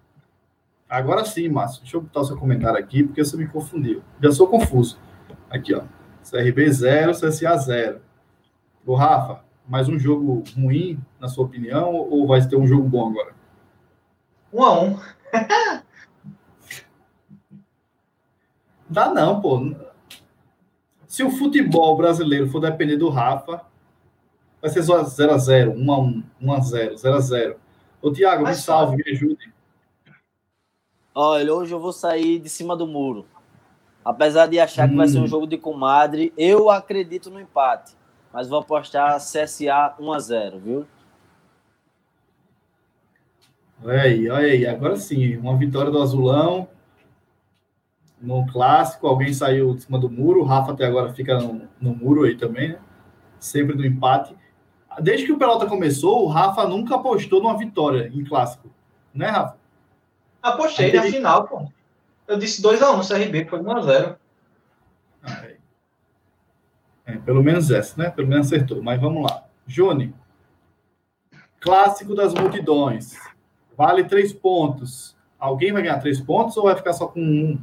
Agora sim, Márcio. Deixa eu botar o seu comentário aqui, porque você me confundiu. Já sou confuso. Aqui, ó. CRB 0, CSA 0. Ô, Rafa, mais um jogo ruim, na sua opinião, ou vai ter um jogo bom agora? Um a um. Dá não, pô. Se o futebol brasileiro for depender do Rafa, vai ser só 0x0, 1x1, 1x0, 0x0. Ô, Tiago, me salve, me ajude. Olha, hoje eu vou sair de cima do muro. Apesar de achar hum. que vai ser um hum. jogo de comadre, eu acredito no empate. Mas vou apostar CSA 1x0, viu? Olha aí, olha aí. Agora sim, uma vitória do Azulão. No clássico, alguém saiu de cima do muro. O Rafa até agora fica no, no muro aí também, né? Sempre no empate. Desde que o Pelota começou, o Rafa nunca apostou numa vitória em clássico. Né, Rafa? Apostei na final, pô. Eu disse 2x1 no CRB, foi 1x0. Ah, é. é, pelo menos essa, né? Pelo menos acertou. Mas vamos lá. Juni. Clássico das multidões. Vale três pontos. Alguém vai ganhar três pontos ou vai ficar só com um?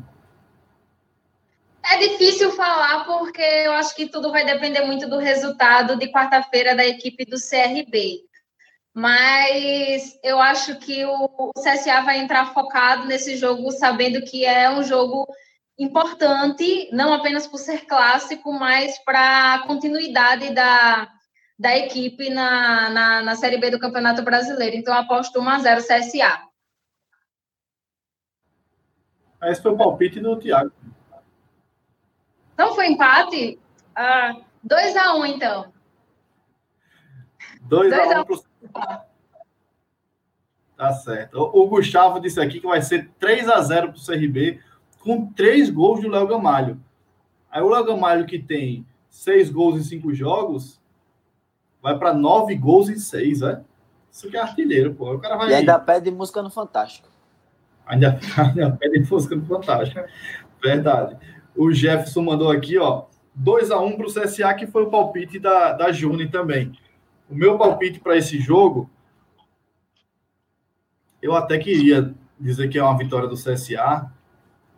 É difícil falar porque eu acho que tudo vai depender muito do resultado de quarta-feira da equipe do CRB. Mas eu acho que o CSA vai entrar focado nesse jogo, sabendo que é um jogo importante, não apenas por ser clássico, mas para a continuidade da, da equipe na, na, na Série B do Campeonato Brasileiro. Então, aposto 1 a 0 CSA. Esse foi o palpite do Thiago. Não foi empate? Ah, 2 a 1 então. 2 a 1 pro... Tá certo. O, o, Gustavo disse aqui que vai ser 3 a 0 pro CRB, com três gols do Léo Gamalho. Aí o Léo Gamalho, que tem seis gols em cinco jogos, vai para nove gols em seis, né? Isso que é artilheiro, pô. O cara vai... E ainda pede música no Fantástico. Ainda, ainda pede música no Fantástico. Verdade. O Jefferson mandou aqui, ó. 2 a 1 para o CSA, que foi o palpite da, da Juni também. O meu palpite para esse jogo, eu até queria dizer que é uma vitória do CSA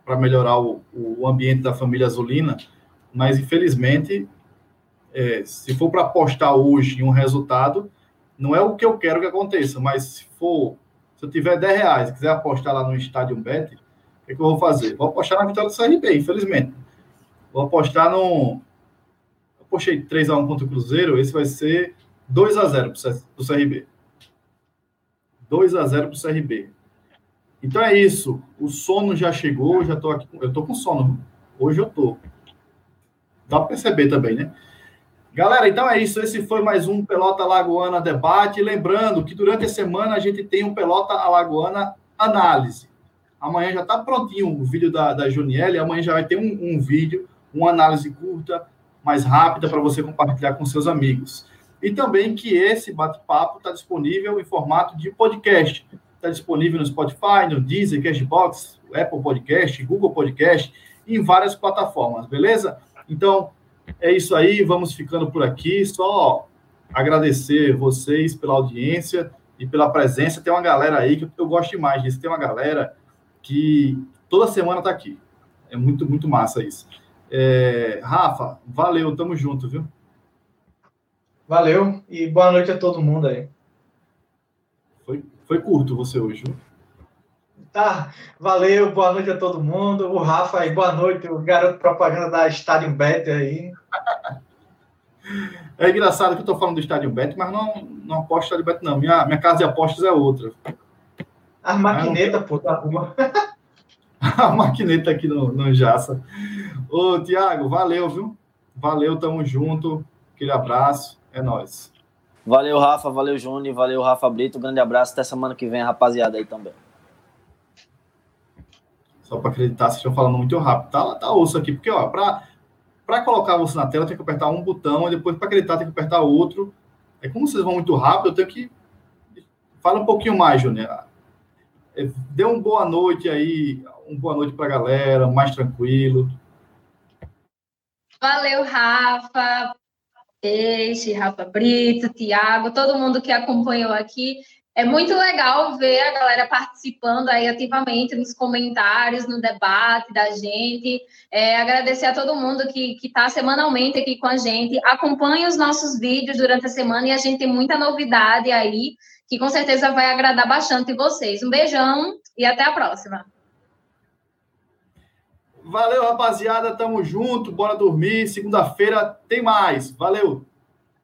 para melhorar o, o ambiente da família Azulina, mas infelizmente é, se for para apostar hoje em um resultado, não é o que eu quero que aconteça, mas se for, se eu tiver 10 reais e quiser apostar lá no estádio Bet, o que, que, eu vou fazer? Vou apostar na vitória do CRB, infelizmente. Vou apostar no. Eu apostei 3x1 contra o Cruzeiro, esse vai ser 2x0 para o CRB. 2x0 para o CRB. Então é isso. O sono já chegou, já estou aqui. Eu estou com sono. Hoje eu estou. Dá para perceber também, né? Galera, então é isso. Esse foi mais um Pelota Alagoana Debate. Lembrando que durante a semana a gente tem um Pelota Alagoana Análise. Amanhã já está prontinho o vídeo da, da Juniele. Amanhã já vai ter um, um vídeo, uma análise curta, mais rápida, para você compartilhar com seus amigos. E também que esse bate-papo está disponível em formato de podcast. Está disponível no Spotify, no Deezer, Cashbox, Apple Podcast, Google Podcast, em várias plataformas, beleza? Então, é isso aí, vamos ficando por aqui. Só agradecer vocês pela audiência e pela presença. Tem uma galera aí que eu gosto demais disso. Tem uma galera que toda semana está aqui. É muito, muito massa isso. É, Rafa, valeu, tamo junto, viu? Valeu e boa noite a todo mundo aí. Foi, foi curto você hoje, viu? Tá, valeu, boa noite a todo mundo. O Rafa aí, boa noite, o garoto propaganda da Stadium Bet aí. É engraçado que eu tô falando do Stadium Bet, mas não, não aposto ali, não. Minha, minha casa de apostas é outra. A maquineta, pô, tá rua. a maquineta aqui no, no Jaça. Ô, Tiago, valeu, viu? Valeu, tamo junto. Aquele abraço, é nóis. Valeu, Rafa, valeu, Júnior, valeu, Rafa Brito. grande abraço, até semana que vem, rapaziada aí também. Só para acreditar, vocês estão falando muito rápido. Tá, tá osso aqui, porque, ó, para colocar você na tela, tem que apertar um botão, e depois para acreditar, tem que apertar outro. É como vocês vão muito rápido, eu tenho que. Fala um pouquinho mais, Júnior. É, dê uma boa noite aí, uma boa noite para a galera, mais tranquilo. Valeu, Rafa, Peixe, Rafa Brito, Tiago, todo mundo que acompanhou aqui. É muito legal ver a galera participando aí ativamente nos comentários, no debate da gente. É, agradecer a todo mundo que está semanalmente aqui com a gente. Acompanhe os nossos vídeos durante a semana e a gente tem muita novidade aí que com certeza vai agradar bastante vocês. Um beijão e até a próxima. Valeu, rapaziada. Tamo junto. Bora dormir. Segunda-feira tem mais. Valeu.